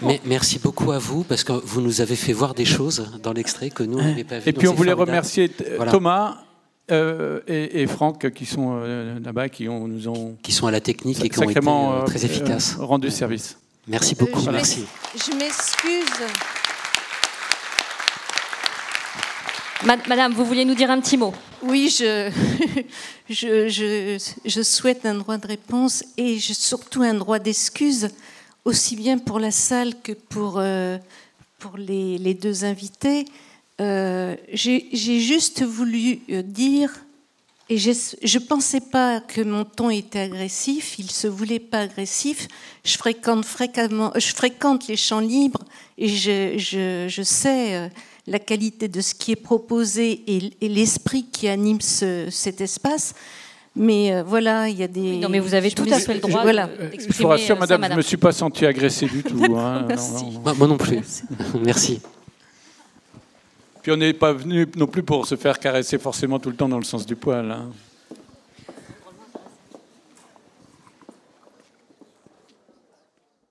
Mais merci beaucoup à vous parce que vous nous avez fait voir des choses dans l'extrait que nous n'avions pas vues. Et puis on voulait remercier Thomas. Euh, et, Franck qui sont euh, là-bas, qui ont, nous ont qui sont à la technique et qui ont été euh, très efficaces, rendu service. Merci beaucoup, merci. Je m'excuse. Madame, vous vouliez nous dire un petit mot? Oui, je, *laughs* je, je, je, souhaite un droit de réponse et surtout un droit d'excuse aussi bien pour la salle que pour, euh, pour les, deux invités. Euh, j'ai juste voulu euh, dire, et je ne pensais pas que mon ton était agressif, il ne se voulait pas agressif. Je fréquente, fréquemment, je fréquente les champs libres et je, je, je sais la qualité de ce qui est proposé et, et l'esprit qui anime ce, cet espace. Mais euh, voilà, il y a des. non, mais vous avez tout à fait le droit voilà. Je vous rassure, euh, madame, je ne me suis pas senti agressé du tout. Hein. *laughs* moi non plus. Merci. *laughs* Puis on n'est pas venu non plus pour se faire caresser forcément tout le temps dans le sens du poil. Hein.